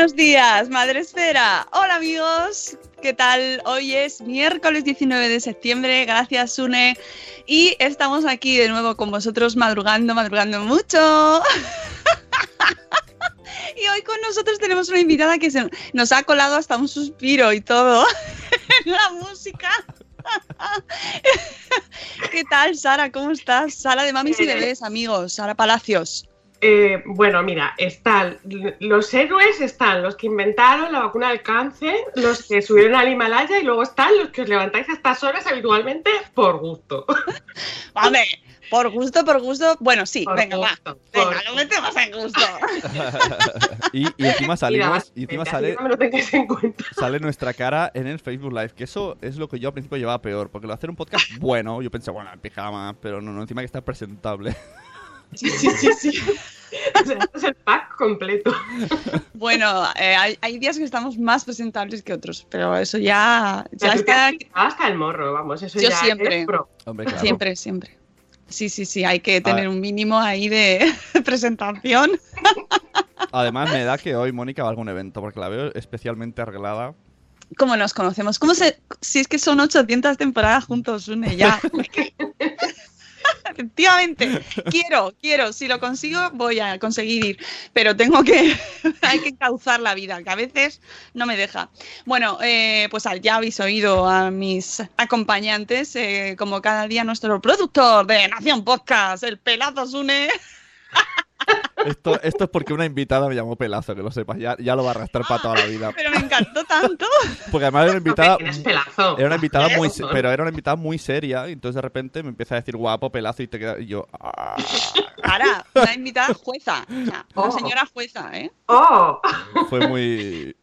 Buenos días, Madre Esfera. Hola amigos, ¿qué tal? Hoy es miércoles 19 de septiembre, gracias Sune. Y estamos aquí de nuevo con vosotros madrugando, madrugando mucho. Y hoy con nosotros tenemos una invitada que se nos ha colado hasta un suspiro y todo en la música. ¿Qué tal, Sara? ¿Cómo estás? Sara de Mamis y Bebés, amigos. Sara Palacios. Eh, bueno, mira, están los héroes, están los que inventaron la vacuna del cáncer, los que subieron al Himalaya y luego están los que os levantáis a estas horas habitualmente por gusto. Vale, por gusto, por gusto. Bueno, sí, Por venga, gusto, va. por Venga, lo metemos en gusto. y, y encima salimos, y encima sale, no me lo tengáis en cuenta. sale nuestra cara en el Facebook Live, que eso es lo que yo al principio llevaba peor, porque lo de hacer un podcast bueno, yo pensé, bueno, en pijama, pero no, no, encima que está presentable. Sí, sí, sí, sí. O sea, es el pack completo. Bueno, eh, hay, hay días que estamos más presentables que otros, pero eso ya, ya está. hasta el morro, vamos, eso Yo ya siempre. es pro. Hombre, claro. Siempre, siempre. Sí, sí, sí, hay que tener un mínimo ahí de presentación. Además, me da que hoy Mónica va a algún evento, porque la veo especialmente arreglada. ¿Cómo nos conocemos? ¿Cómo se.? Si es que son 800 temporadas juntos, une ya. Efectivamente, quiero, quiero, si lo consigo voy a conseguir ir, pero tengo que, hay que cauzar la vida, que a veces no me deja. Bueno, eh, pues ya habéis oído a mis acompañantes, eh, como cada día nuestro productor de Nación Podcast, el Pelazo Sune. Esto, esto es porque una invitada me llamó pelazo, que lo sepas, ya, ya lo va a arrastrar para toda la vida. Pero me encantó tanto. Porque además era una invitada, Tienes pelazo. era una invitada muy, pero era una invitada muy seria, y entonces de repente me empieza a decir guapo, pelazo, y te queda, y yo, ah. Ahora, una invitada jueza, o sea, una Oh. señora jueza, ¿eh? ¡Oh! fue muy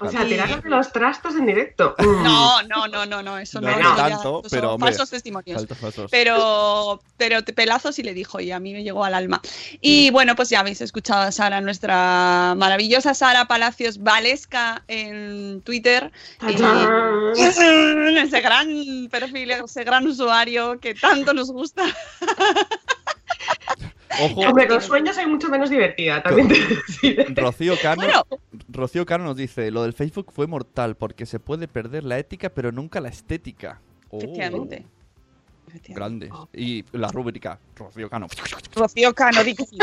O sea, tirarnos de los trastos en directo. Mm. No, no, no, no, no, eso no, No, no tanto, pero, hombre, falsos testimonios. Faltos. Pero, pero te- Pelazo sí le dijo y a mí me llegó al alma. Y bueno, pues ya habéis escuchado a Sara, nuestra maravillosa Sara Palacios Valesca en Twitter. Y- ese gran perfil, ese gran usuario que tanto nos gusta. Ojo, Hombre, con sueños soy mucho menos divertida, también te. Rocío Cano, Bueno. Rocío Cano nos dice, lo del Facebook fue mortal porque se puede perder la ética pero nunca la estética. Oh, Efectivamente. Grandes. Y la rúbrica, Rocío Cano. Rocío Cano, di que sí.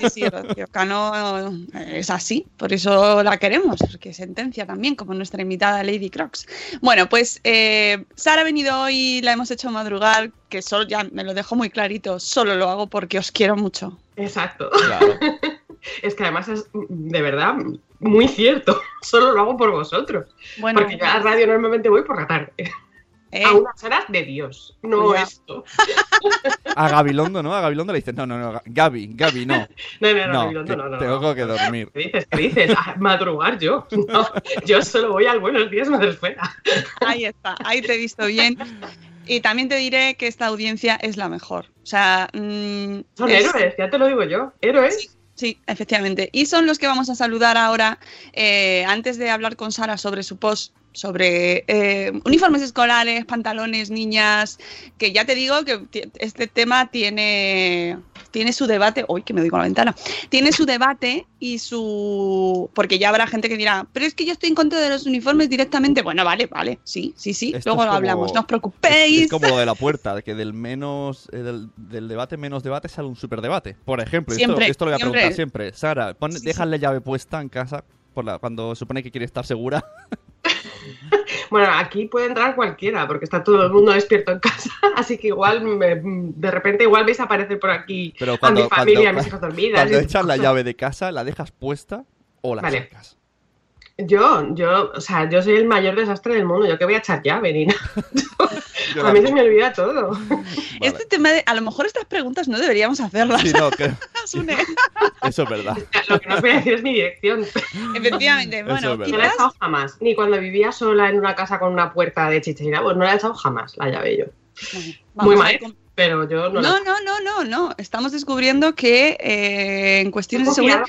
Sí, sí, Rocío Cano eh, es así, por eso la queremos, porque sentencia también, como nuestra invitada Lady Crocs. Bueno, pues eh, Sara ha venido hoy, la hemos hecho madrugar, que solo ya me lo dejo muy clarito, solo lo hago porque os quiero mucho. Exacto. Claro. Es que además es de verdad muy cierto. Solo lo hago por vosotros. Bueno, Porque yo a la radio normalmente voy por la tarde. Eh, A unas horas de Dios. No Ya. esto. A Gabilondo, ¿no? A Gabilondo le dices, no, no, no, Gaby, Gaby, no. No, no, no, No, Gabilondo, no, no, tengo no. que dormir. ¿Qué dices? ¿Qué dices? A madrugar yo. No, yo solo voy al Buenos Días Madresfera. ahí está, ahí te he visto bien. Y también te diré que esta audiencia es la mejor. O sea, mm, Son es- héroes, ya te lo digo yo. Héroes. Sí, efectivamente. Y son los que vamos a saludar ahora, eh, antes de hablar con Sara sobre su post sobre eh, uniformes escolares, pantalones, niñas, que ya te digo que este tema tiene, tiene su debate, uy, que me doy con la ventana, tiene su debate y su... porque ya habrá gente que dirá, pero es que yo estoy en contra de los uniformes directamente. Bueno, vale, vale, sí, sí, sí, Esto luego lo como- hablamos, no os preocupéis. Es como lo de la puerta, de que del menos eh, del, del debate menos debate sale un superdebate. Por ejemplo, esto- Siempre, esto, lo voy a siempre. preguntar siempre. Sara, pon, Sí, la llave puesta en casa por la- cuando supone que quiere estar segura. Bueno, aquí puede entrar cualquiera, porque está todo el mundo despierto en casa, así que igual me- de repente igual veis aparecer por aquí Pero a cuando, mi familia, a cuando- mis hijas dormidas. cuando echas la llave de casa, ¿la dejas puesta o la Vale. sacas? Yo, yo, o sea, yo soy el mayor desastre del mundo, yo que voy a echar nada. Yo A la- mí se me olvida todo. Vale. Este tema de, a lo mejor estas preguntas no deberíamos hacerlas. Sí, no, que- eso es verdad. Lo que no os voy a decir es mi dirección. Efectivamente, bueno, es. No la he echado jamás, ni cuando vivía sola en una casa con una puerta de chichera, pues no la he echado jamás la llave yo. Vamos Muy mal, pero yo no, la No, no, no, no, no. Estamos descubriendo que eh, en cuestiones de seguridad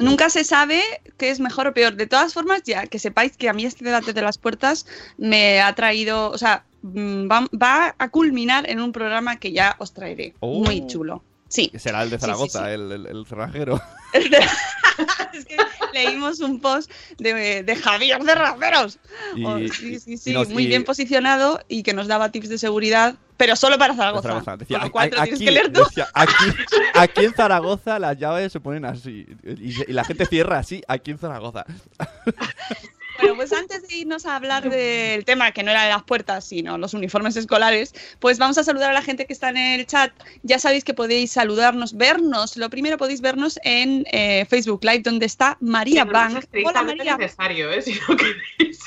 nunca se sabe qué es mejor o peor. De todas formas, ya que sepáis que a mí este debate de las puertas me ha traído, o sea, mm, va, va a culminar en un programa que ya os traeré. Oh. Muy chulo. Sí. Será el de Sí, sí, Zaragoza, sí. El, el, el cerrajero. es que leímos un post de, de Javier de Raceros. Y- Oh, sí, sí, y sí, nos- muy y- bien posicionado y que nos daba tips de seguridad, pero solo para Zaragoza. Zaragoza. Decía, Con lo cual te lo aquí, tienes que leer tú. decía, aquí, aquí en Zaragoza las llaves se ponen así. Y, y la gente cierra así, aquí en Zaragoza. Bueno, pues antes de irnos a hablar del tema que no era de las puertas, sino los uniformes escolares, pues vamos a saludar a la gente que está en el chat. Ya sabéis que podéis saludarnos, vernos. Lo primero podéis vernos en eh, Facebook Live, donde está María Que no es Bank. Hola María. necesario, ¿eh? Si lo queréis.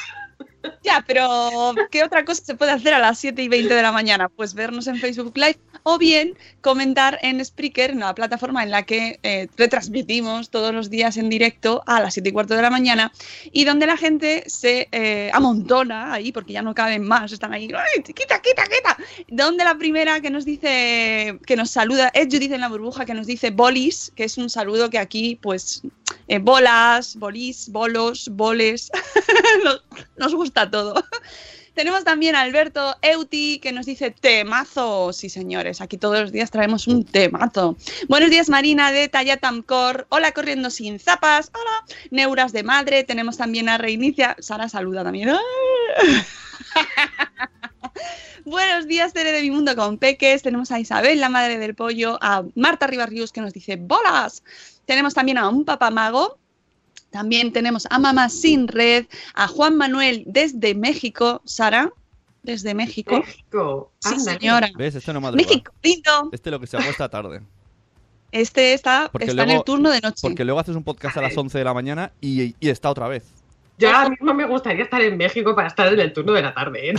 Ya, pero ¿qué otra cosa se puede hacer a las 7 y 20 de la mañana? Pues vernos en Facebook Live o bien comentar en Spreaker, la plataforma en la que eh, retransmitimos todos los días en directo a las 7 y cuarto de la mañana y donde la gente se eh, amontona ahí porque ya no caben más, están ahí, ¡ay, quita, quita, quita! Donde la primera que nos dice, que nos saluda es Judith en la burbuja, que nos dice bolis, que es un saludo que aquí, pues, eh, bolas, bolis, bolos, boles, nos gusta todo. Tenemos también a Alberto Euti que nos dice temazo. Sí, señores, aquí todos los días traemos un temazo. Buenos días, Marina de Tallatamcor. Hola, corriendo sin zapas. Hola, Neuras de Madre. Tenemos también a Reinicia. Sara saluda también. Buenos días, Tere de mi mundo con Peques. Tenemos a Isabel, la madre del pollo, a Marta Ribarrius que nos dice bolas. Tenemos también a un papamago. También tenemos a Mamá Sin Red, a Juan Manuel desde México. Sara, desde México. México. Sí, señora. ¿Ves? Este no madruga. México, lindo. Este es lo que se acuesta tarde. Este está, Porque está en luego- el turno de noche. Porque luego haces un podcast a las 11 de la mañana y, y está otra vez. Yo ahora mismo me gustaría estar en México para estar en el turno de la tarde. Eh,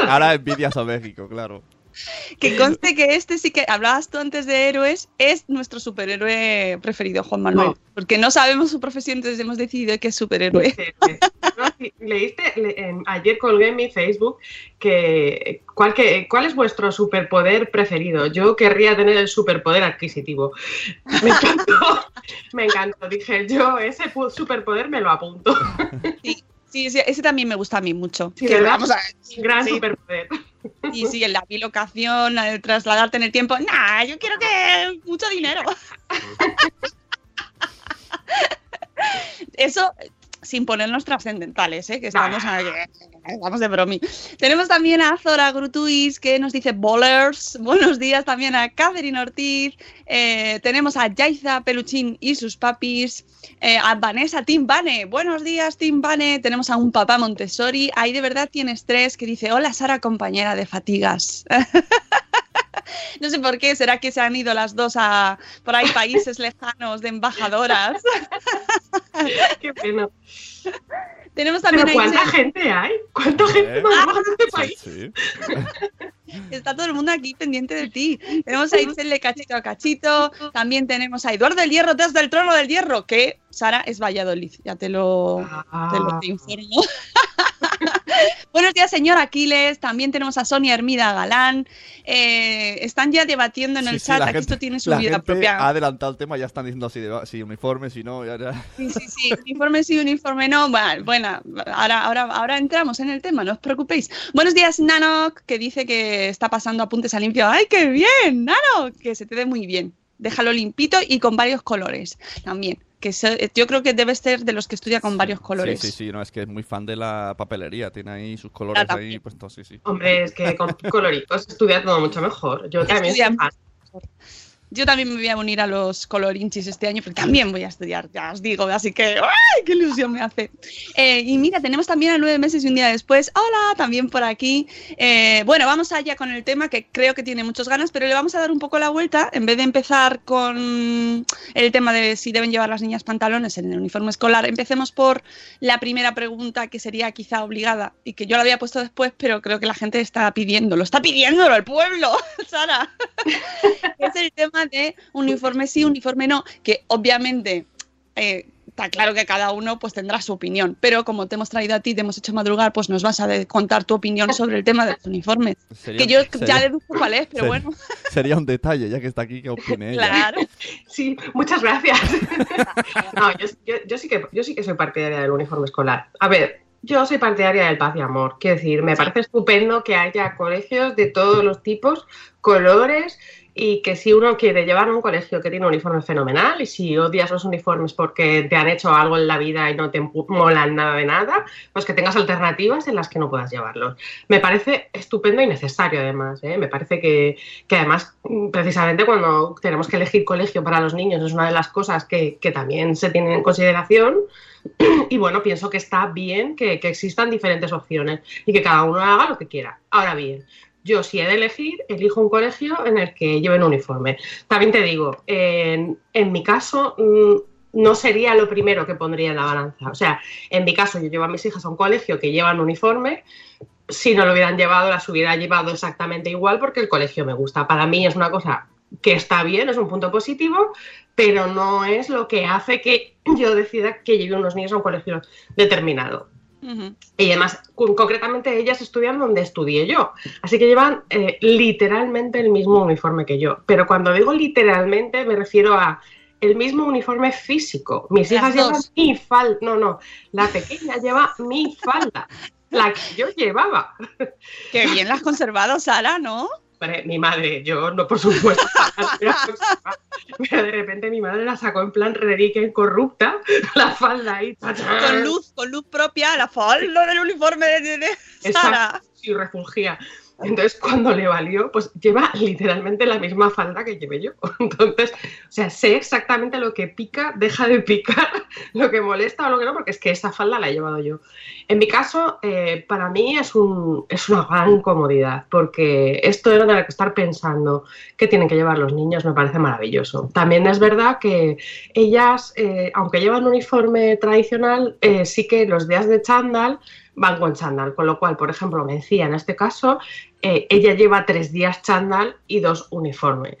Ahora envidias a México, claro. Que conste que este sí que hablabas tú antes de héroes, es nuestro superhéroe preferido, Juan Manuel. No. Porque no sabemos su profesión, entonces hemos decidido que es superhéroe. No, Leíste, le- ayer colgué en mi Facebook que ¿cuál, que ¿cuál es vuestro superpoder preferido? Yo querría tener el superpoder adquisitiito. Me encantó, me encantó. Dije, yo ese superpoder me lo apunto. Sí, sí, ese también me gusta a mí mucho. Sí, Que ¿verdad? vamos a- Gran sí, superpoder. Y sí, en la bilocación, el trasladarte en el tiempo. Nah, yo quiero que mucho dinero. Eso sin ponernos trascendentales, ¿eh? que estamos, a- estamos de bromi. Tenemos también a Zora Grutuis que nos dice bowlers. Buenos días también a Catherine Ortiz. Eh, tenemos a Yaiza Peluchín y sus papis. Eh, a Vanessa Tim Bane. Buenos días, Tim Bane. Tenemos a un papá Montessori. Ahí de verdad tienes tres que dice: Hola, Sara, compañera de fatigas. No sé por qué, será que se han ido las dos a por ahí países lejanos de embajadoras. Qué pena. Tenemos Pero también a ¿cuánta gente hay? ¿Cuánta gente ¿Eh? madruga en este país? Sí. Está todo el mundo aquí pendiente de ti. Tenemos a Itzel de Cachito a Cachito. También tenemos a Eduardo del Hierro desde el trono del Hierro, que Sara es Valladolid. Ya te lo, te lo Ah, te informo. Buenos días, señor Aquiles. También tenemos a Sonia Hermida Galán. Eh, están ya debatiendo en Sí, el sí, chat. Aquí gente- esto tiene su la vida gente propia. ha adelantado el tema, ya están diciendo si, si uniforme, si no, ya, ya. Sí, sí, sí. Uniforme sí, uniforme no. Bueno, bueno, ahora, ahora, ahora entramos en el tema, no os preocupéis. Buenos días, Nanok, que dice que está pasando apuntes a limpio. ¡Ay, qué bien! Nanok, que se te dé muy bien. Déjalo limpito y con varios colores también. Que se- yo creo que debe ser de los que estudia con varios colores. Sí, sí, sí, no, es que es muy fan de la papelería, tiene ahí sus colores Ah, ahí puestos, sí, sí. Hombre, es que con coloritos estudia todo mucho mejor. Yo también Estudia soy fan. Yo también me voy a unir a los colorinchis este año, porque también voy a estudiar, ya os digo, así que ¡ay, qué ilusión me hace! Eh, y mira, tenemos también a nueve meses y un día después. Hola, también por aquí. Eh, bueno, vamos allá con el tema que creo que tiene muchas ganas, pero le vamos a dar un poco la vuelta. En vez de empezar con el tema de si deben llevar las niñas pantalones en el uniforme escolar, empecemos por la primera pregunta que sería quizá obligada y que yo la había puesto después, pero creo que la gente está pidiendo, lo está pidiéndolo el pueblo, Sara es el tema de uniforme sí, uniforme no, que obviamente eh, está claro que cada uno pues tendrá su opinión, pero como te hemos traído a ti, te hemos hecho madrugar, pues nos vas a contar tu opinión sobre el tema de los uniformes. Sería- que yo sería- ya deduzco cuál es, pero sería- bueno, Sería un detalle, ya que está aquí, que opine ella. claro. Sí, muchas gracias. No, yo, yo- yo sí que, yo sí que soy partidaria del uniforme escolar. A ver, yo soy partidaria del paz y amor. Quiero decir, me parece estupendo que haya colegios de todos los tipos, colores, y que si uno quiere llevar a un colegio que tiene un uniforme fenomenal, y si odias los uniformes porque te han hecho algo en la vida y no te molan nada de nada, pues que tengas alternativas en las que no puedas llevarlos. Me parece estupendo y necesario además. ¿eh? Me parece que, que además, mm, precisamente cuando tenemos que elegir colegio para los niños, es una de las cosas que, que también se tienen en consideración. Y bueno, pienso que está bien que, que existan diferentes opciones y que cada uno haga lo que quiera. Ahora bien, yo si he de elegir, elijo un colegio en el que lleven uniforme. También te digo, en, mi caso mm, no sería lo primero que pondría en la balanza. O sea, en mi caso yo llevo a mis hijas a un colegio que llevan uniforme. Si no lo hubieran llevado, las hubiera llevado exactamente igual porque el colegio me gusta. Para mí es una cosa que está bien, es un punto positivo, pero no es lo que hace que yo decida que lleve unos niños a un colegio determinado. Y además, con- concretamente, ellas estudian donde estudié yo. Así que llevan eh, literalmente el mismo uniforme que yo. Pero cuando digo literalmente, me refiero a el mismo uniforme físico. Mis Las hijas llevan mi falda. No, no. La pequeña lleva mi falda. La que yo llevaba. Qué bien la has conservado, Sara, ¿no? Mi madre, yo no, por supuesto. pero de repente mi madre la sacó en plan reliquia corrupta, la falda ahí. ¡tachán! Con luz, con luz propia, la falda del uniforme de, Sara. Exacto, y refulgía. Entonces, cuando le valió, pues lleva literalmente la misma falda que llevé yo. Entonces, o sea, sé exactamente lo que pica, deja de picar, lo que molesta o lo que no, porque es que esa falda la he llevado yo. En mi caso, eh, para mí es, un, es una gran comodidad, porque esto de no tener que estar pensando qué tienen que llevar los niños me parece maravilloso. También es verdad que ellas, eh, aunque llevan uniforme tradicional, eh, sí que los días de chándal van con chándal, con lo cual, por ejemplo, Mencía en este caso, eh, ella lleva tres días chándal y dos uniforme.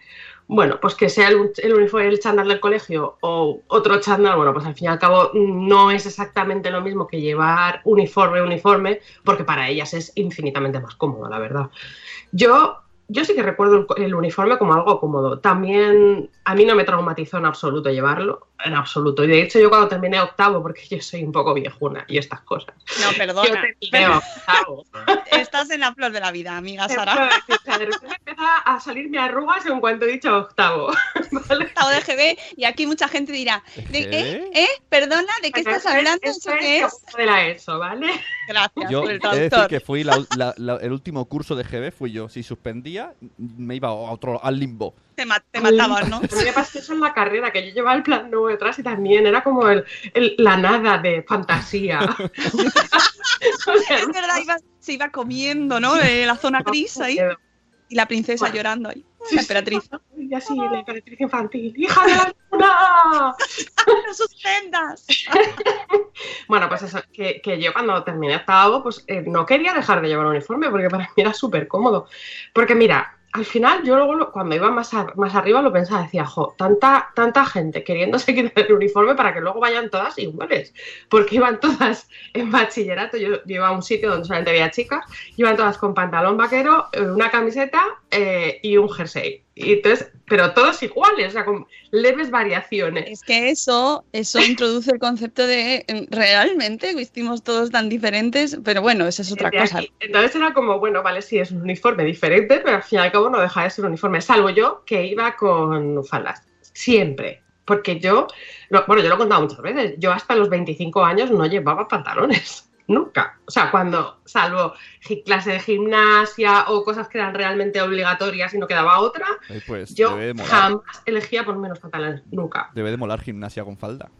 Bueno, pues que sea el, el uniforme el chándal del colegio o otro chándal, bueno, pues al fin y al cabo no es exactamente lo mismo que llevar uniforme, uniforme, porque para ellas es infinitamente más cómodo, la verdad. Yo, yo sí que recuerdo el uniforme como algo cómodo. También a mí no me traumatizó en absoluto llevarlo, en absoluto. Y de hecho yo cuando terminé octavo, porque yo soy un poco viejuna y estas cosas, No, yo perdona. terminé octavo. Estás en la flor de la vida, amiga Sara. De repente empieza a salirme arrugas en cuanto he dicho octavo. ¿vale? Octavo de GB y aquí mucha gente dirá, ¿de ¿Qué? qué? ¿Eh? Perdona, ¿de qué estás hablando? ¿Eso qué es? de la ESO, ¿vale? Gracias Yo por he el de decir traductor. que fui la- la- la- el último curso de GB, fui yo. Si suspendía, me iba a otro, al limbo. Te, ma- te mataban, ¿no? A mí me pasó eso en la carrera, que yo llevaba el plan nuevo detrás y también era como el, el- la nada de fantasía. O sea, Es verdad, iba- se iba comiendo, ¿no? De la zona gris ahí. Y la princesa Bueno. llorando ahí. Sí, La sí. emperatriz. Y así, la emperatriz infantil. ¡Hija de la luna! ¡No suspendas! Bueno, pues eso, que, que yo cuando terminé octavo, pues eh, no quería dejar de llevar uniforme porque para mí era súper cómodo. Porque mira, al final yo luego cuando iba más, a- más arriba lo pensaba, decía, jo, tanta, tanta gente queriéndose quitar el uniforme para que luego vayan todas iguales, porque iban todas en bachillerato, yo, yo iba a un sitio donde solamente había chicas, iban todas con pantalón vaquero, eh, una camiseta eh, y un jersey. Y entonces, pero todos iguales, o sea, con leves variaciones. Es que eso, eso introduce el concepto de em, realmente vestimos todos tan diferentes, pero bueno, esa es otra cosa. aquí. Entonces era como, bueno, vale, sí, es un uniforme diferente, pero al fin y al cabo no deja de ser un uniforme, salvo yo que iba con faldas, siempre. Porque yo, bueno, yo lo he contado muchas veces, yo hasta los 25 años no llevaba pantalones, nunca. O sea, cuando, salvo clase de gimnasia o cosas que eran realmente obligatorias y no quedaba otra, Eh, Pues yo de jamás elegía ponerme los pantalones, nunca. Debe de molar gimnasia con falda.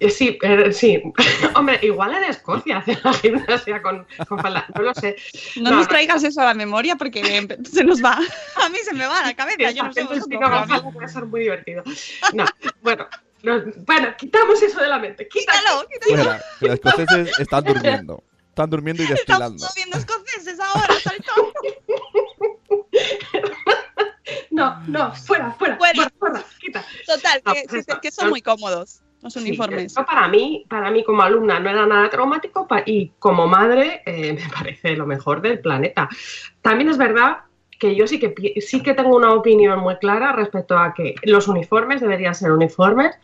Eh, Sí, eh, sí. Hombre, igual en Escocia hacen la gimnasia con, con falda, no lo sé. No, No, nos no. traigas eso a la memoria porque se nos va. A mí se me va a la cabeza. Yo no sé con falda puede ser muy divertido. No, bueno, no, bueno, quitamos eso de la mente. Quítalo. Quítalo, quítalo. Fuera, que los escoceses están durmiendo. Están durmiendo y destilando. Estamos viendo escoceses ahora, saltón. No, no, fuera, fuera, Fuera. fuera, quita. Total, No, que, pues son muy cómodos los Sí, uniformes. esto para mí, para mí como alumna no era nada traumático y como madre eh, me parece lo mejor del planeta. También es verdad que yo sí que sí que tengo una opinión muy clara respecto a que los uniformes deberían ser uniformes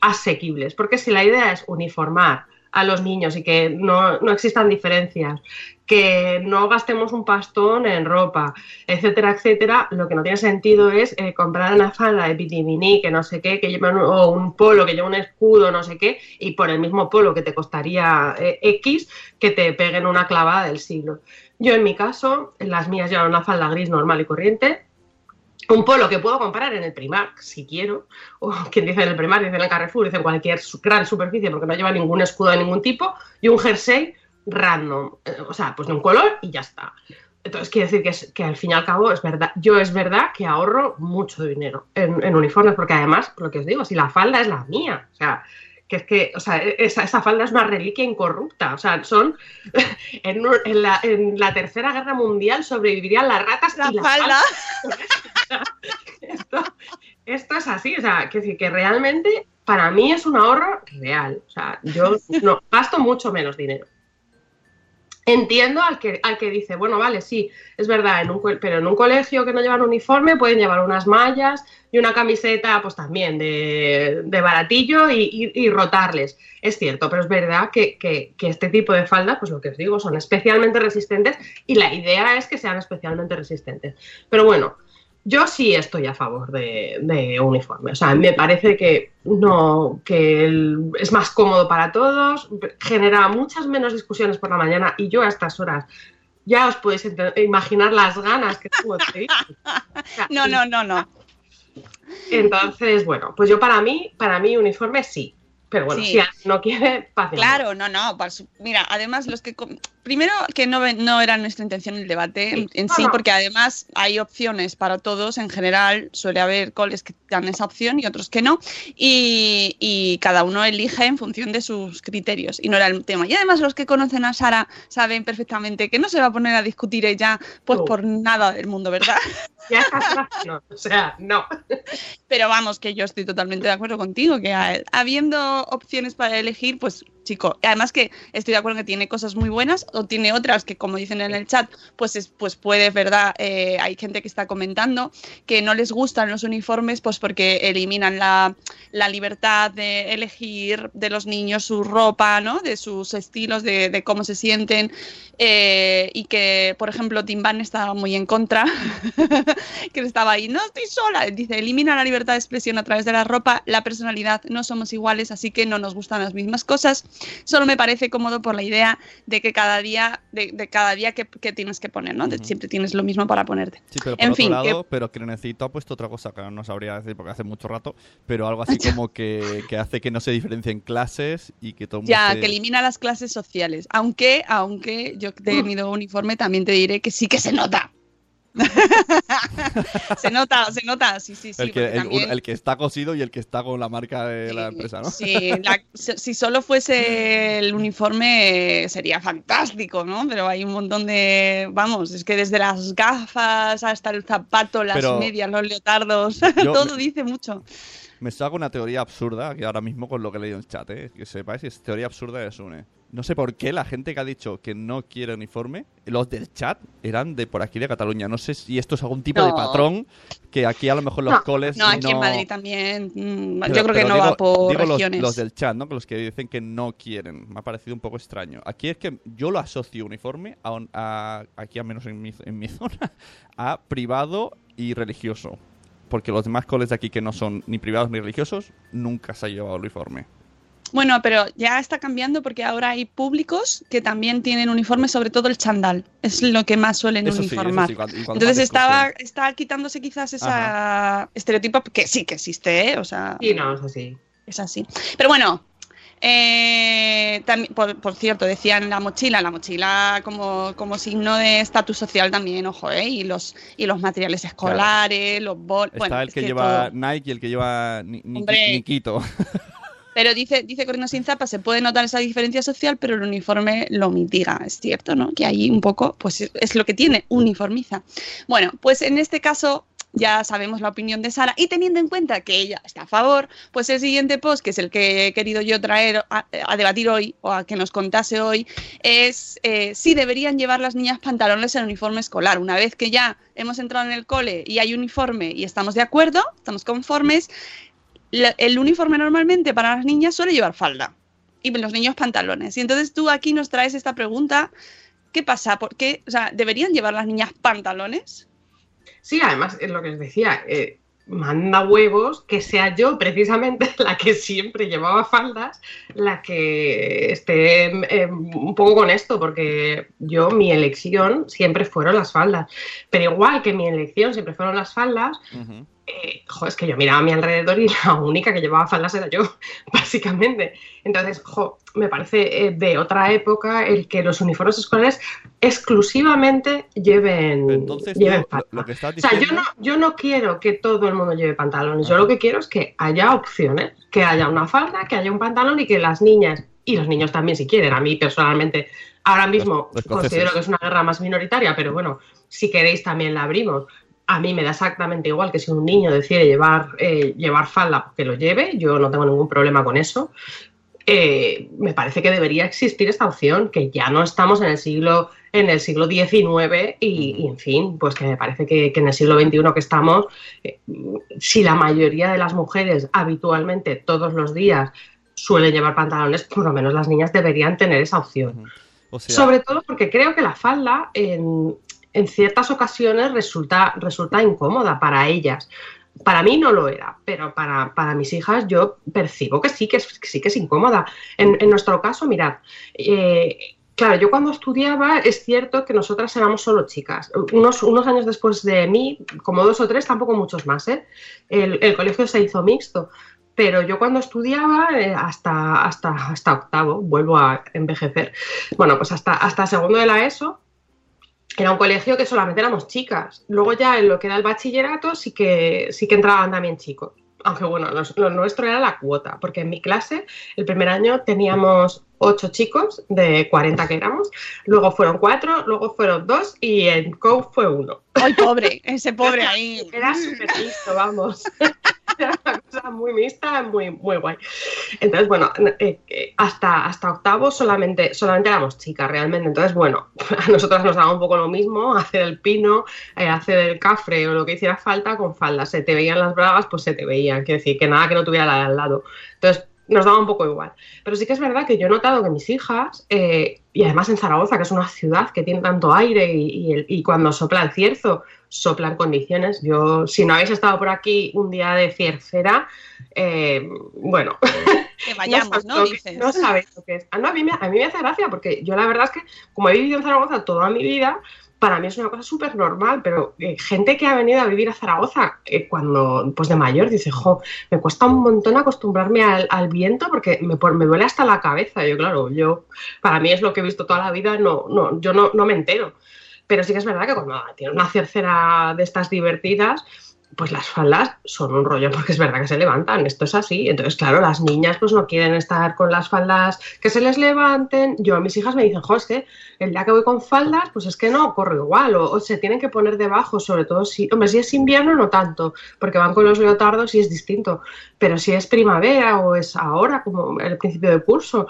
asequibles, porque si la idea es uniformar a los niños y que no, no existan diferencias, que no gastemos un pastón en ropa, etcétera, etcétera, lo que no tiene sentido es eh, comprar una falda de bitimini, que no sé qué, que lleva un, o un polo que lleva un escudo, no sé qué, y por el mismo polo que te costaría eh, X, que te peguen una clavada del siglo. Yo en mi caso, las mías llevan una falda gris normal y corriente, un polo que puedo comprar en el Primark si quiero, o quien dice en el Primark, dice en el Carrefour, dice en cualquier gran superficie porque no lleva ningún escudo de ningún tipo, y un jersey random, eh, o sea, pues de un color y ya está. Entonces quiere decir que, es- que al fin y al cabo es verdad, yo es verdad que ahorro mucho dinero en, en uniformes, porque además, lo que os digo, si la falda es la mía, o sea, que es que, o sea, esa, esa falda es una reliquia incorrupta, o sea, son, en, un- en la, en la Tercera Guerra Mundial sobrevivirían las ratas La y la falda. esto, esto es así, o sea, que que realmente para mí es un ahorro real. O sea, yo no gasto mucho menos dinero. Entiendo al que, al que dice, bueno, vale, sí, es verdad, en un, pero en un colegio que no llevan uniforme pueden llevar unas mallas y una camiseta, pues también de, de baratillo y, y- rotarles. Es cierto, pero es verdad que- que este tipo de faldas, pues lo que os digo, son especialmente resistentes y la idea es que sean especialmente resistentes. Pero bueno, yo sí estoy a favor de, de uniforme. O sea, me parece que no, que el- es más cómodo para todos, genera muchas menos discusiones por la mañana y yo a estas horas ya os podéis imaginar las ganas que tengo de ir. O sea, No, no, no, no. Entonces, bueno, pues yo para mí, para mí uniforme sí. Pero bueno, Sí. si no quiere, paciencia. Claro, no, no. Mira, además, los que. Primero, que no, no era nuestra intención el debate en, No, sí, no. porque además hay opciones para todos. En general, suele haber coles que dan esa opción y otros que no. Y, y cada uno elige en función de sus criterios. Y no era el tema. Y además, los que conocen a Sara saben perfectamente que no se va a poner a discutir ella, pues No. por nada del mundo, ¿verdad? Ya no, o sea, no. Pero vamos, que yo estoy totalmente de acuerdo contigo, que a- habiendo opciones para elegir, pues chico, además que estoy de acuerdo que tiene cosas muy buenas o tiene otras que como dicen en el chat, pues, es, pues puede, ¿verdad? Eh, hay gente que está comentando que no les gustan los uniformes pues porque eliminan la, la libertad de elegir de los niños su ropa, ¿no? De sus estilos, de, de cómo se sienten eh, y que, por ejemplo, Tim Van estaba muy en contra que estaba ahí, no estoy sola. Dice, elimina la libertad de expresión a través de la ropa, la personalidad, no somos iguales, así que no nos gustan las mismas cosas. Solo me parece cómodo por la idea de que cada día, de, de cada día que, que tienes que poner, ¿no? Siempre tienes lo mismo para ponerte. Sí, pero por En otro fin, lado, que- pero que necesito ha puesto otra cosa que no sabría decir porque hace mucho rato, pero algo así como que, que hace que no se diferencien clases y que todo el mundo Ya, que elimina las clases sociales. Aunque, aunque yo he tenido uniforme, también te diré que sí que se nota. se nota, se nota, sí, sí, sí. el, que, el, también- el que está cosido y el que está con la marca de la empresa, ¿no? Sí, la- si solo fuese el uniforme sería fantástico, ¿no? Pero hay un montón de, vamos, es que desde las gafas hasta el zapato, las Pero medias, los leotardos, todo me- dice mucho. Me saco una teoría absurda, que ahora mismo con lo que he leído en el chat, ¿eh? que sepáis, es teoría absurda de Sune. No sé por qué la gente que ha dicho que no quiere uniforme, los del chat eran de por aquí de Cataluña. No sé si esto es algún tipo de patrón, que aquí a lo mejor los No, coles no, aquí en Madrid también, mm, Pero- yo creo que no digo- va por digo regiones. Los, del chat, ¿no? Que los que dicen que no quieren. Me ha parecido un poco extraño. Aquí es que yo lo asocio uniforme a, a- aquí al menos en mi, en mi zona, a privado y religioso. Porque los demás coles de aquí que no son ni privados ni religiosos, nunca se ha llevado uniforme. Bueno, pero ya está cambiando porque ahora hay públicos que también tienen uniforme, sobre todo el chandal. Es lo que más suelen Eso sí, uniformar. sí, cuando- Entonces estaba, está quitándose quizás esa estereotipo que sí que existe, ¿eh? O sea, Sí, no, es así. es así. Pero bueno, eh, también, por, por cierto, decían la mochila, la mochila como, como signo de estatus social también, ojo, ¿eh? Y los, y los materiales escolares, los bol... Está bueno, el es que, que lleva todo. Nike y el que lleva Ni- Ni- Hombre. Nikito. Pero dice, dice Corina Sin Zapa, se puede notar esa diferencia social, pero el uniforme lo mitiga, es cierto, ¿no? Que ahí un poco, pues es- lo que tiene, uniformiza. Bueno, pues en este caso ya sabemos la opinión de Sara y teniendo en cuenta que ella está a favor, pues el siguiente post, que es el que he querido yo traer a, a debatir hoy o a que nos contase hoy, es eh, si deberían llevar las niñas pantalones en uniforme escolar. Una vez que ya hemos entrado en el cole y hay uniforme y estamos de acuerdo, estamos conformes, la- el uniforme normalmente para las niñas suele llevar falda y los niños pantalones. Y entonces tú aquí nos traes esta pregunta, ¿qué pasa? ¿Por qué? O sea, ¿deberían llevar las niñas pantalones? Sí, además, es lo que os decía, eh, manda huevos que sea yo precisamente la que siempre llevaba faldas, la que esté eh, un poco con esto, porque yo, mi elección siempre fueron las faldas. Pero igual que mi elección siempre fueron las faldas. Eh, jo, es que yo miraba a mi alrededor y la única que llevaba faldas era yo, básicamente. Entonces, jo, me parece eh, de otra época el que los uniformes escolares exclusivamente lleven, Entonces, lleven tú, falda. lo, lo que estás O sea, yo no, yo no quiero que todo el mundo lleve pantalones. Yo lo que quiero es que haya opciones, que haya una falda, que haya un pantalón y que las niñas y los niños también, si quieren. A mí personalmente, ahora mismo Los- los escoceses. considero que es una guerra más minoritaria, pero bueno, si queréis también la abrimos. A mí me da exactamente igual que si un niño decide llevar, eh, llevar falda, que lo lleve. Yo no tengo ningún problema con eso. Eh, me parece que debería existir esta opción, que ya no estamos en el siglo en el siglo XIX y, y, en fin, pues que me parece que, que en el siglo XXI que estamos, eh, si la mayoría de las mujeres habitualmente todos los días suelen llevar pantalones, por lo menos las niñas deberían tener esa opción. O sea, Sobre todo porque creo que la falda en, en ciertas ocasiones resulta, resulta incómoda para ellas. Para mí no lo era, pero para, para mis hijas yo percibo que sí que es, sí que es incómoda. En, en nuestro caso, mirad, eh, claro, yo cuando estudiaba es cierto que nosotras éramos solo chicas. Unos, unos años después de mí, como dos o tres, tampoco muchos más, ¿eh? el, el colegio se hizo mixto. Pero yo cuando estudiaba, eh, hasta, hasta, hasta octavo, vuelvo a envejecer, bueno, pues hasta, hasta segundo de la ESO, era un colegio que solamente éramos chicas. Luego ya en lo que era el bachillerato sí que, sí que entraban también chicos. Aunque bueno, lo, lo nuestro era la cuota, porque en mi clase el primer año teníamos ocho chicos de 40 que éramos, luego fueron cuatro, luego fueron dos y en COU fue uno. ¡Ay, pobre! Ese pobre ahí. Era súper listo, vamos. Era una cosa muy mixta, muy, muy guay. Entonces, bueno, eh, eh, hasta, hasta octavo solamente, solamente éramos chicas realmente. Entonces, bueno, a nosotras nos daba un poco lo mismo hacer el pino, eh, hacer el cafre o lo que hiciera falta con falda. Se te veían las bragas, pues se te veían. Quiero decir, que nada que no tuviera la de al lado. Entonces, nos daba un poco igual. Pero sí que es verdad que yo he notado que mis hijas, eh, y además en Zaragoza, que es una ciudad que tiene tanto aire y, y, el, y cuando sopla el cierzo, soplan condiciones. Yo, si no habéis estado por aquí un día de ciercera, eh, bueno. Que vayamos, ¿no? ¿no? Dices. no sabéis lo que es. Ah, no, a, mí me, a mí me hace gracia porque yo la verdad es que, como he vivido en Zaragoza toda mi vida, para mí es una cosa súper normal, pero eh, gente que ha venido a vivir a Zaragoza eh, cuando, pues de mayor, dice, jo, me cuesta un montón acostumbrarme al, al viento porque me, por, me duele hasta la cabeza. Yo, claro, yo, para mí es lo que he visto toda la vida, no, no, yo no, no me entero. Pero sí que es verdad que cuando tiene una cercera de estas divertidas, pues las faldas son un rollo porque es verdad que se levantan, esto es así. Entonces, claro, las niñas pues no quieren estar con las faldas que se les levanten. Yo a mis hijas me dicen, jo, es que el día que voy con faldas, pues es que no corro igual o, o se tienen que poner debajo, sobre todo si, hombre, si es invierno no tanto, porque van con los leotardos y es distinto, pero si es primavera o es ahora, como el principio del curso,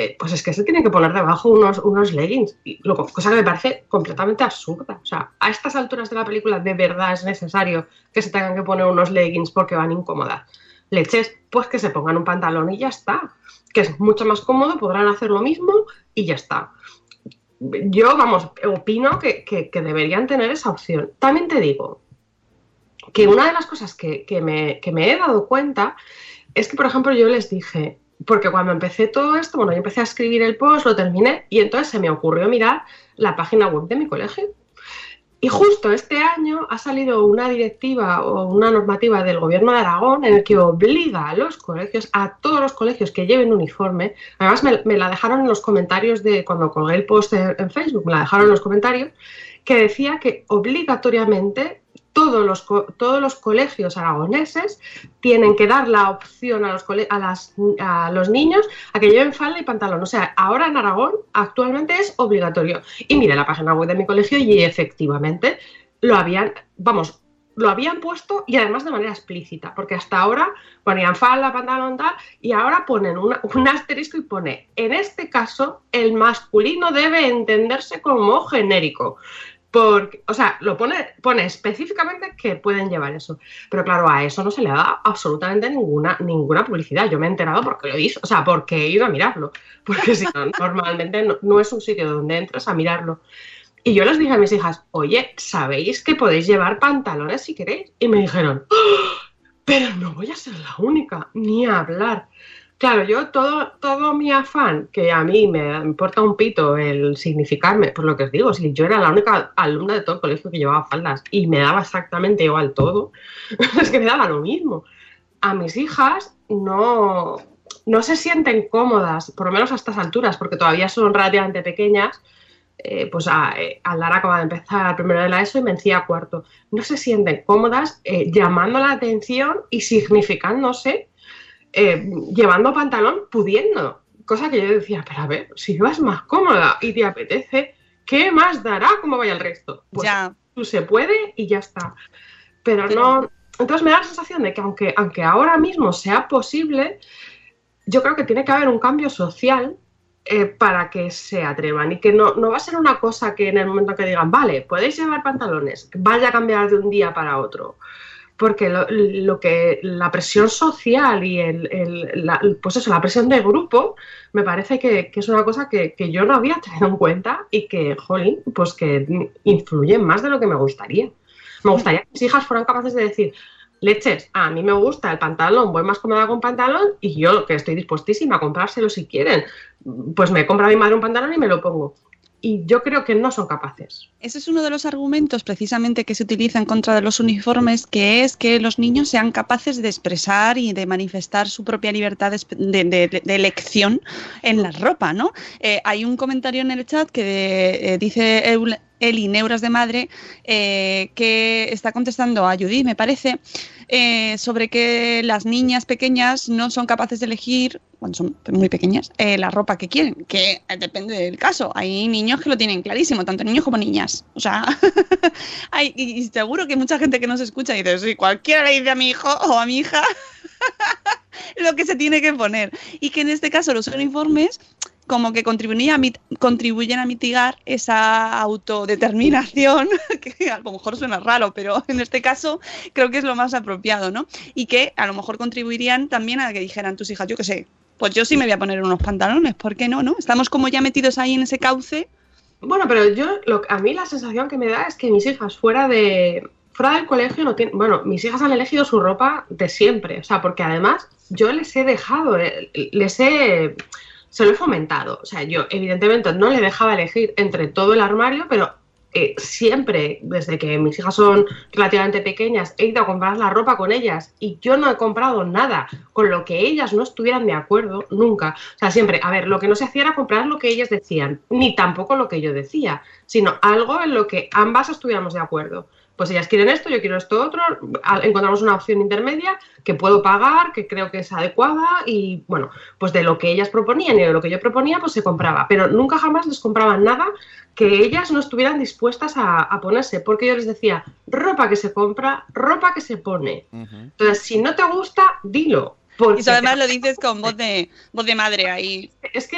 eh, pues es que se tienen que poner debajo unos, unos leggings, y lo- cosa que me parece completamente absurda. O sea, a estas alturas de la película de verdad es necesario que se tengan que poner unos leggings porque van incómodas. Leches, pues que se pongan un pantalón y ya está. Que es mucho más cómodo, podrán hacer lo mismo y ya está. Yo, vamos, opino que, que- deberían tener esa opción. También te digo que una de las cosas que, que me, que me he dado cuenta es que, por ejemplo, yo les dije, porque cuando empecé todo esto, bueno, yo empecé a escribir el post, lo terminé y entonces se me ocurrió mirar la página web de mi colegio. Y justo este año ha salido una directiva o una normativa del gobierno de Aragón en el que obliga a los colegios, a todos los colegios que lleven uniforme, además me, la dejaron en los comentarios de cuando colgué el post en, en Facebook, me la dejaron en los comentarios, que decía que obligatoriamente todos los, todos los colegios aragoneses tienen que dar la opción a los, a, a los niños a que lleven falda y pantalón. O sea, ahora en Aragón actualmente es obligatorio. Y mire la página web de mi colegio y efectivamente lo habían, vamos, lo habían puesto y además de manera explícita, porque hasta ahora ponían falda, pantalón, tal, y ahora ponen una- un asterisco y pone, en este caso, el masculino debe entenderse como genérico. Porque, o sea, lo pone, pone específicamente que pueden llevar eso. Pero claro, a eso no se le da absolutamente ninguna, ninguna publicidad. Yo me he enterado porque lo he visto, o sea, porque he ido a mirarlo. Porque si no, normalmente no, no es un sitio donde entras a mirarlo. Y yo les dije a mis hijas, oye, ¿sabéis que podéis llevar pantalones si queréis? Y me dijeron, "¡Ah! pero no voy a ser la única, ni a hablar. Claro, yo todo, todo mi afán, que a mí me importa un pito el significarme, por lo que os digo, si yo era la única alumna de todo el colegio que llevaba faldas y me daba exactamente igual todo, es que me daba lo mismo. A mis hijas no, no se sienten cómodas, por lo menos a estas alturas, porque todavía son relativamente pequeñas, eh, pues a, eh, a Lara acaba de empezar primero de la ESO y me decía cuarto. No se sienten cómodas eh, llamando la atención y significándose eh, llevando pantalón, pudiendo. Cosa que yo decía, pero a ver, si vas más cómoda y te apetece, ¿qué más dará como vaya el resto? Pues ya. tú se puede y ya está. Pero, Pero- no. Entonces me da la sensación de que aunque, aunque ahora mismo sea posible, yo creo que tiene que haber un cambio social eh, para que se atrevan y que no, no va a ser una cosa que en el momento que digan, vale, podéis llevar pantalones, vaya a cambiar de un día para otro. Porque lo, lo que la presión social y el, el- la, pues eso, la presión de grupo me parece que, que es una cosa que, que yo no había tenido en cuenta y que, jolín, pues que influye más de lo que me gustaría. Me gustaría que mis hijas fueran capaces de decir, leches, a mí me gusta el pantalón, voy más cómoda con pantalón y yo que estoy dispuestísima a comprárselo si quieren, pues me compra mi madre un pantalón y me lo pongo. Y yo creo que no son capaces. Ese es uno de los argumentos precisamente que se utiliza en contra de los uniformes, que es que los niños sean capaces de expresar y de manifestar su propia libertad de, de- de- de elección en la ropa, ¿no? Eh, hay un comentario en el chat que eh, dice Eli Neuras de Madre eh, que está contestando a Judith, me parece, eh, sobre que las niñas pequeñas no son capaces de elegir, cuando son muy pequeñas, eh, la ropa que quieren, que depende del caso. Hay niños que lo tienen clarísimo, tanto niños como niñas. O sea, hay, y seguro que mucha gente que nos escucha dice, sí, cualquiera le dice a mi hijo o a mi hija lo que se tiene que poner. Y que en este caso los uniformes como que contribuyen a, contribuyen a mitigar esa autodeterminación, que a lo mejor suena raro, pero en este caso creo que es lo más apropiado, ¿no? Y que a lo mejor contribuirían también a que dijeran tus hijas, yo qué sé, pues yo sí me voy a poner unos pantalones, ¿por qué no? no? Estamos como ya metidos ahí en ese cauce. Bueno, pero yo, lo, a mí la sensación que me da es que mis hijas fuera de fuera del colegio no tienen, bueno, mis hijas han elegido su ropa de siempre, o sea, porque además yo les he dejado, les he, se lo he fomentado, o sea, yo evidentemente no le dejaba elegir entre todo el armario, pero eh, siempre, desde que mis hijas son relativamente pequeñas, he ido a comprar la ropa con ellas y yo no he comprado nada con lo que ellas no estuvieran de acuerdo, nunca. O sea, siempre, a ver, lo que no se hacía era comprar lo que ellas decían, ni tampoco lo que yo decía, sino algo en lo que ambas estuviéramos de acuerdo pues ellas quieren esto, yo quiero esto otro, encontramos una opción intermedia que puedo pagar, que creo que es adecuada y bueno, pues de lo que ellas proponían y de lo que yo proponía, pues se compraba, pero nunca jamás les compraban nada que ellas no estuvieran dispuestas a, a ponerse, porque yo les decía, ropa que se compra, ropa que se pone. Entonces, si no te gusta, dilo. Porque Y eso además lo dices con voz de, voz de madre ahí. es que,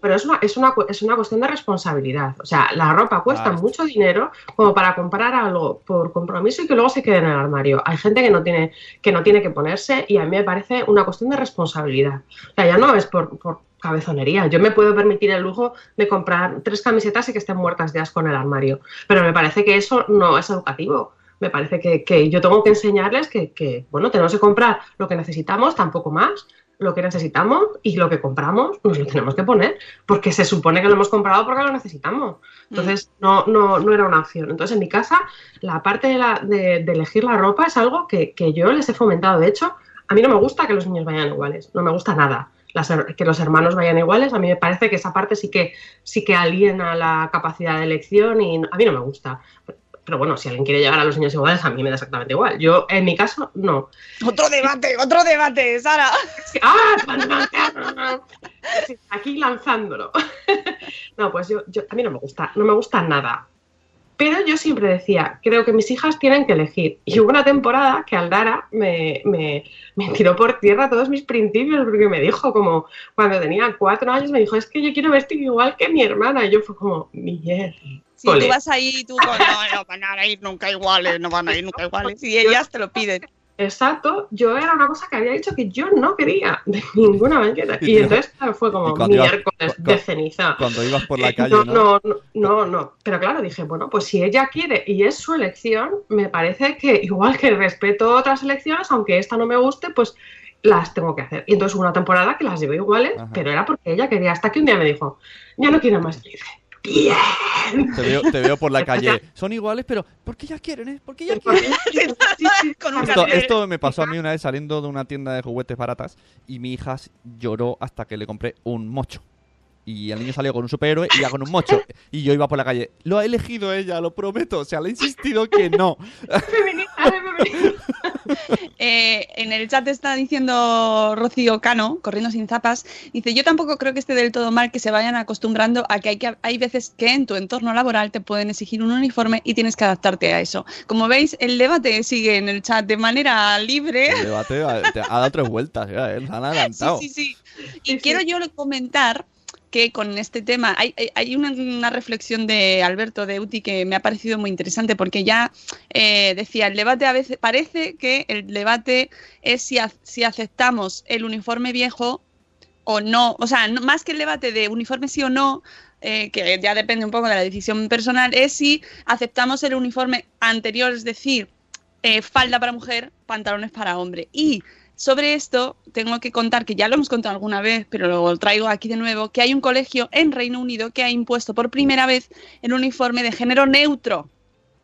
pero, es, una, es, una, es una cuestión de responsabilidad. O sea, la ropa cuesta mucho dinero como para comprar algo por compromiso y que luego se quede en el armario. Hay gente que no tiene que, no tiene que ponerse y a mí me parece una cuestión de responsabilidad. O sea, ya no es por, por cabezonería. Yo me puedo permitir el lujo de comprar tres camisetas y que estén muertas de asco en el armario. Pero me parece que eso no es educativo. Me parece que, que yo tengo que enseñarles que, que, bueno, tenemos que comprar lo que necesitamos, tampoco más, lo que necesitamos y lo que compramos nos lo tenemos que poner, porque se supone que lo hemos comprado porque lo necesitamos. Entonces, no, no, no era una opción. Entonces, en mi casa, la parte de, la- de- de elegir la ropa es algo que, que yo les he fomentado. De hecho, a mí no me gusta que los niños vayan iguales, no me gusta nada. Las que los hermanos vayan iguales, a mí me parece que esa parte sí que, sí que aliena la capacidad de elección y a mí no me gusta. Pero bueno, si alguien quiere llevar a los niños iguales, a mí me da exactamente igual. Yo, en mi caso, no. Otro debate, otro debate, Sara. ¡Ah! Aquí lanzándolo. No, pues yo, yo a mí no me gusta, no me gusta nada. Pero yo siempre decía, creo que mis hijas tienen que elegir. Y hubo una temporada que Aldara me, me, me tiró por tierra todos mis principios, porque me dijo como, cuando tenía cuatro años, me dijo, es que yo quiero vestir igual que mi hermana. Y yo fue como, Miguel. Si ole". tú vas ahí, tú con, no, no van a ir nunca iguales, no van a ir nunca iguales. Y ellas te lo piden. Exacto, yo era una cosa que había dicho que yo no quería de ninguna manera. Y Y tú- entonces claro, fue y como miércoles de ceniza. Cuando ibas por la Eh, calle, no, ¿no? no, no, no, no. Pero claro, dije, bueno, pues si ella quiere y es su elección, me parece que igual que respeto otras elecciones, aunque esta no me guste, pues las tengo que hacer. Y entonces hubo una temporada que las llevé iguales, Ajá. pero era porque ella quería. Hasta que un día me dijo, ya no quiero más. Y dije, Te veo, te veo por la calle. Son iguales, pero ¿por qué ya quieren, eh? ¿Por qué ya quieren? Esto, esto me pasó a mí una vez saliendo de una tienda de juguetes baratas y mi hija lloró hasta que le compré un mocho. Y el niño salió con un superhéroe y ya con un mocho. Y yo iba por la calle. Lo ha elegido ella, lo prometo. O sea, le he insistido que no. Feminista. Eh, en el chat está diciendo Rocío Cano, corriendo sin zapas, dice, yo tampoco creo que esté del todo mal que se vayan acostumbrando a que hay, que hay veces que en tu entorno laboral te pueden exigir un uniforme y tienes que adaptarte a eso. Como veis, el debate sigue en el chat de manera libre. El debate ha, dado tres vueltas. ya, ¿eh? Han adelantado. Sí, sí, sí. Y Sí, quiero sí. yo comentar que con este tema hay, hay- una, reflexión de Alberto de Uti que me ha parecido muy interesante porque ya eh, decía, el debate a veces parece que el debate es si, si aceptamos el uniforme viejo o no, o sea, más que el debate de uniforme sí o no, eh, que ya depende un poco de la decisión personal, es si aceptamos el uniforme anterior, es decir, eh, falda para mujer, pantalones para hombre. Y sobre esto tengo que contar, que ya lo hemos contado alguna vez, pero lo traigo aquí de nuevo, que hay un colegio en Reino Unido que ha impuesto por primera vez el uniforme de género neutro.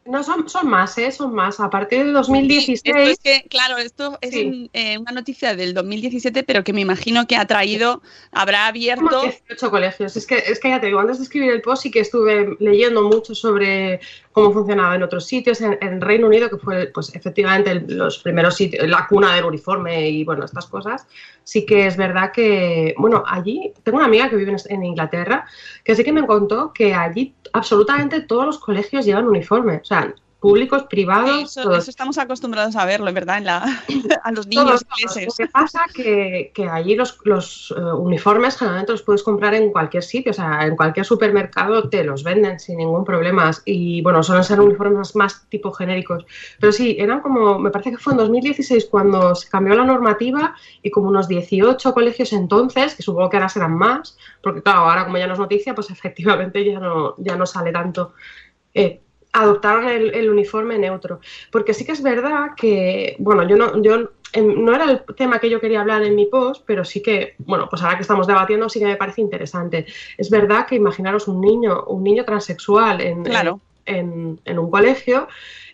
No, son, son más, ¿eh? Son más. A partir de Sí, 2016. esto es que, claro, esto es Sí. un- eh, una noticia del 2017, pero que me imagino que ha traído, habrá abierto 18 colegios. Es que, es que ya te digo, antes de escribir el post sí que estuve leyendo mucho sobre cómo funcionaba en otros sitios, en, en Reino Unido, que fue pues efectivamente el- los primeros sitios, la cuna del uniforme y bueno, estas cosas. Sí que es verdad que, bueno, allí, tengo una amiga que vive en, en Inglaterra, que sí que me contó que allí absolutamente todos los colegios llevan uniforme. O sea, públicos, privados, Eso, todos. eso estamos acostumbrados a verlo, verdad, en la, a los niños ingleses. Lo que pasa que, que allí los, los eh, uniformes generalmente los puedes comprar en cualquier sitio, o sea, en cualquier supermercado te los venden sin ningún problema. Y bueno, suelen ser uniformes más tipo genéricos. Pero sí, eran como, me parece que fue en 2016 cuando se cambió la normativa y como unos 18 colegios entonces, que supongo que ahora serán más, porque claro, ahora como ya no es noticia, pues efectivamente ya no, ya no sale tanto. Eh, adoptaron el, el uniforme neutro. Porque sí que es verdad que, bueno, yo no, yo no era el tema que yo quería hablar en mi post, pero sí que, bueno, pues ahora que estamos debatiendo sí que me parece interesante. Es verdad que imaginaros un niño, un niño transexual en, Claro. en, en, en un colegio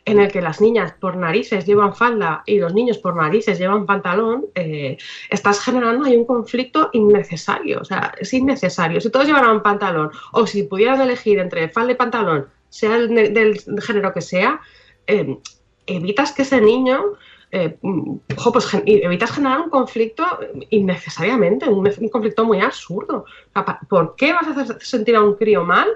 en el que las niñas por narices llevan falda y los niños por narices llevan pantalón, eh, estás generando ahí un conflicto innecesario. O sea, es innecesario. Si todos llevaran pantalón o si pudieran elegir entre falda y pantalón, sea el de- del género que sea, eh, evitas que ese niño eh, ojo, pues evitas generar un conflicto innecesariamente, un, un conflicto muy absurdo. ¿Por qué vas a hacer sentir a un crío mal?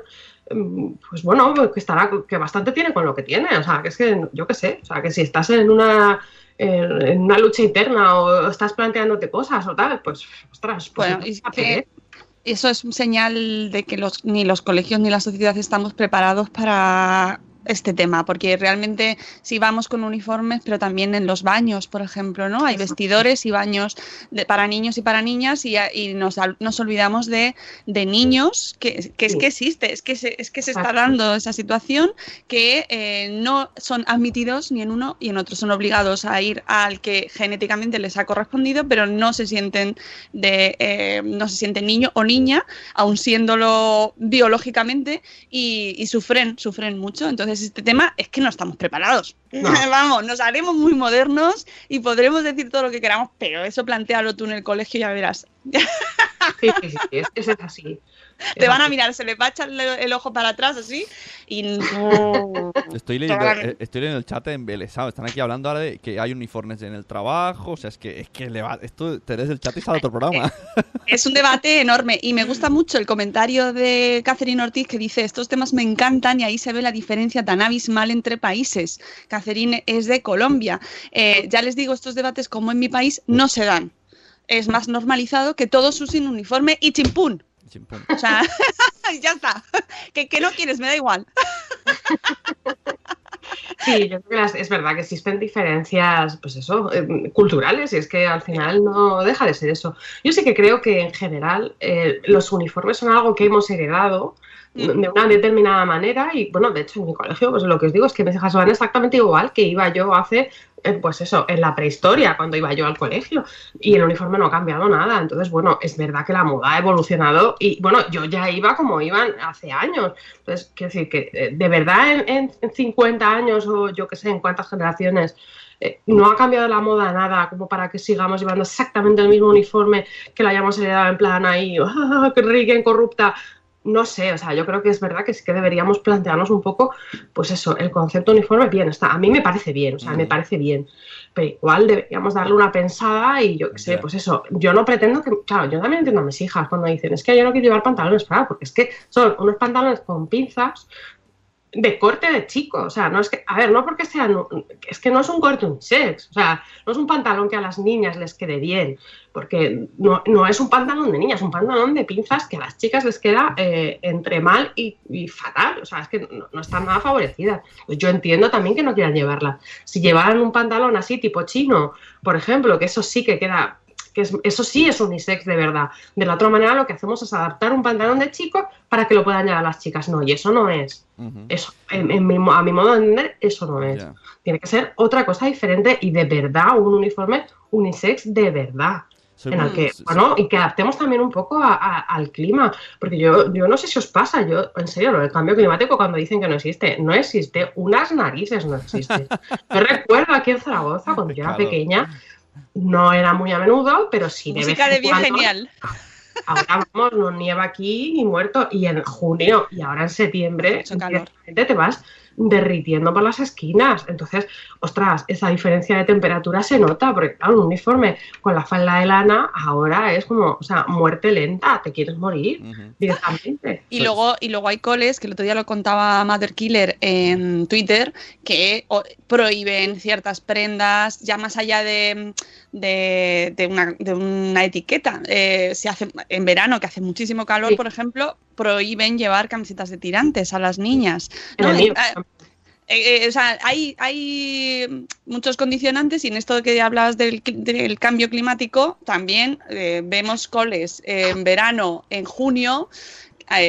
Mm, Pues bueno, que estará, que bastante tiene con lo que tiene. O sea, que es que, yo qué sé, o sea, que si estás en una en en una lucha interna o estás planteándote cosas o tal, pues, ostras, pues Bueno, que bien. Eso es un señal de que los, ni los colegios ni la sociedad estamos preparados para este tema, porque realmente si vamos con uniformes, pero también en los baños, por ejemplo, ¿no? Hay vestidores y baños de- para niños y para niñas y, y nos, nos olvidamos de, de niños, que, que es que existe, es que se, es que se está dando esa situación que eh, no son admitidos ni en uno y en otro, son obligados a ir al que genéticamente les ha correspondido, pero no se sienten de eh, no se sienten niño o niña, aun siéndolo biológicamente, y, y sufren, sufren mucho. Entonces, este tema es que no estamos preparados. No. Vamos, nos haremos muy modernos y podremos decir todo lo que queramos, pero eso plantealo tú en el colegio y ya verás. Sí, sí, sí, es, así. Te van a mirar, se le va a echar el, el ojo para atrás así y Estoy leyendo, eh, estoy leyendo el chat embelesado. Están aquí hablando ahora de que hay uniformes en el trabajo. O sea, es que, es que le va, esto te des el chat y sale otro programa. Es un debate enorme y me gusta mucho el comentario de Catherine Ortiz que dice estos temas me encantan y ahí se ve la diferencia tan abismal entre países. Catherine es de Colombia. Eh, ya les digo, estos debates como en mi país no se dan. Es más normalizado que todos usen uniforme y chimpún. Chimpún. O sea, ya está. Que, que no quieres, me da igual. Sí, yo creo que las- es verdad que existen diferencias, pues eso, eh, culturales, y es que al final no deja de ser eso. Yo sí que creo que en general eh, los uniformes son algo que hemos heredado de una determinada manera y bueno, de hecho en mi colegio, pues lo que os digo es que mis hijas van exactamente igual que iba yo hace, eh, pues eso, en la prehistoria, cuando iba yo al colegio y el uniforme no ha cambiado nada. Entonces, bueno, es verdad que la moda ha evolucionado y bueno, yo ya iba como iban hace años. Entonces, quiero decir que eh, de verdad en, en- en 50 años o yo qué sé, en cuántas generaciones eh, no ha cambiado la moda nada como para que sigamos llevando exactamente el mismo uniforme que lo hayamos heredado en plan ahí, ¡ah, qué rica, corrupta! No sé, o sea, yo creo que es verdad que sí que deberíamos plantearnos un poco, pues eso, el concepto uniforme, bien, está, a mí me parece bien, o sea, me Mm. parece bien, pero igual deberíamos darle una pensada y yo qué sé, pues eso, yo no pretendo que, claro, yo también entiendo a mis hijas cuando dicen, es que yo no quiero llevar pantalones, claro, porque es que son unos pantalones con pinzas de corte de chico, o sea, no es que, a ver, no porque sean, es que no es un corte unisex, o sea, no es un pantalón que a las niñas les quede bien, porque no, no es un pantalón de niñas, es un pantalón de pinzas que a las chicas les queda eh, entre mal y, fatal, o sea, es que no, no están nada favorecidas. Pues yo entiendo también que no quieran llevarla. Si llevaran un pantalón así, tipo chino, por ejemplo, que eso sí que queda que es- eso sí es unisex de verdad. De la otra manera lo que hacemos es adaptar un pantalón de chico para que lo puedan llevar las chicas. No, y eso no es. Eso, en- en mi mo- a mi modo de entender, eso no es. Tiene que ser otra cosa diferente y de verdad un uniforme unisex de verdad. En el que, bueno, y que adaptemos también un poco a- a- al clima, porque yo, yo no sé si os pasa, yo, en serio, lo del cambio climático cuando dicen que no existe, no existe, unas narices no existe. Yo recuerdo aquí en Zaragoza, cuando yo era pequeña, no era muy a menudo, pero sí de Música vez de en bien genial. Ahora vamos, no nieva aquí ni muerto, y en junio y ahora en septiembre te vas derritiendo por las esquinas. Entonces, ostras, esa diferencia de temperatura se nota, porque claro, un uniforme con la falda de lana ahora es como, o sea, muerte lenta, te quieres morir directamente. Y Pues- luego, y luego hay coles, que el otro día lo contaba Mother Killer en Twitter, que prohíben ciertas prendas, ya más allá de, de, de una, de una etiqueta. Eh, se hace, en verano, que hace muchísimo calor, Sí. por ejemplo, prohíben llevar camisetas de tirantes a las niñas. Eh, eh, eh, o sea, hay, hay muchos condicionantes y en esto que hablabas del, del cambio climático, también eh, vemos coles en verano, en junio,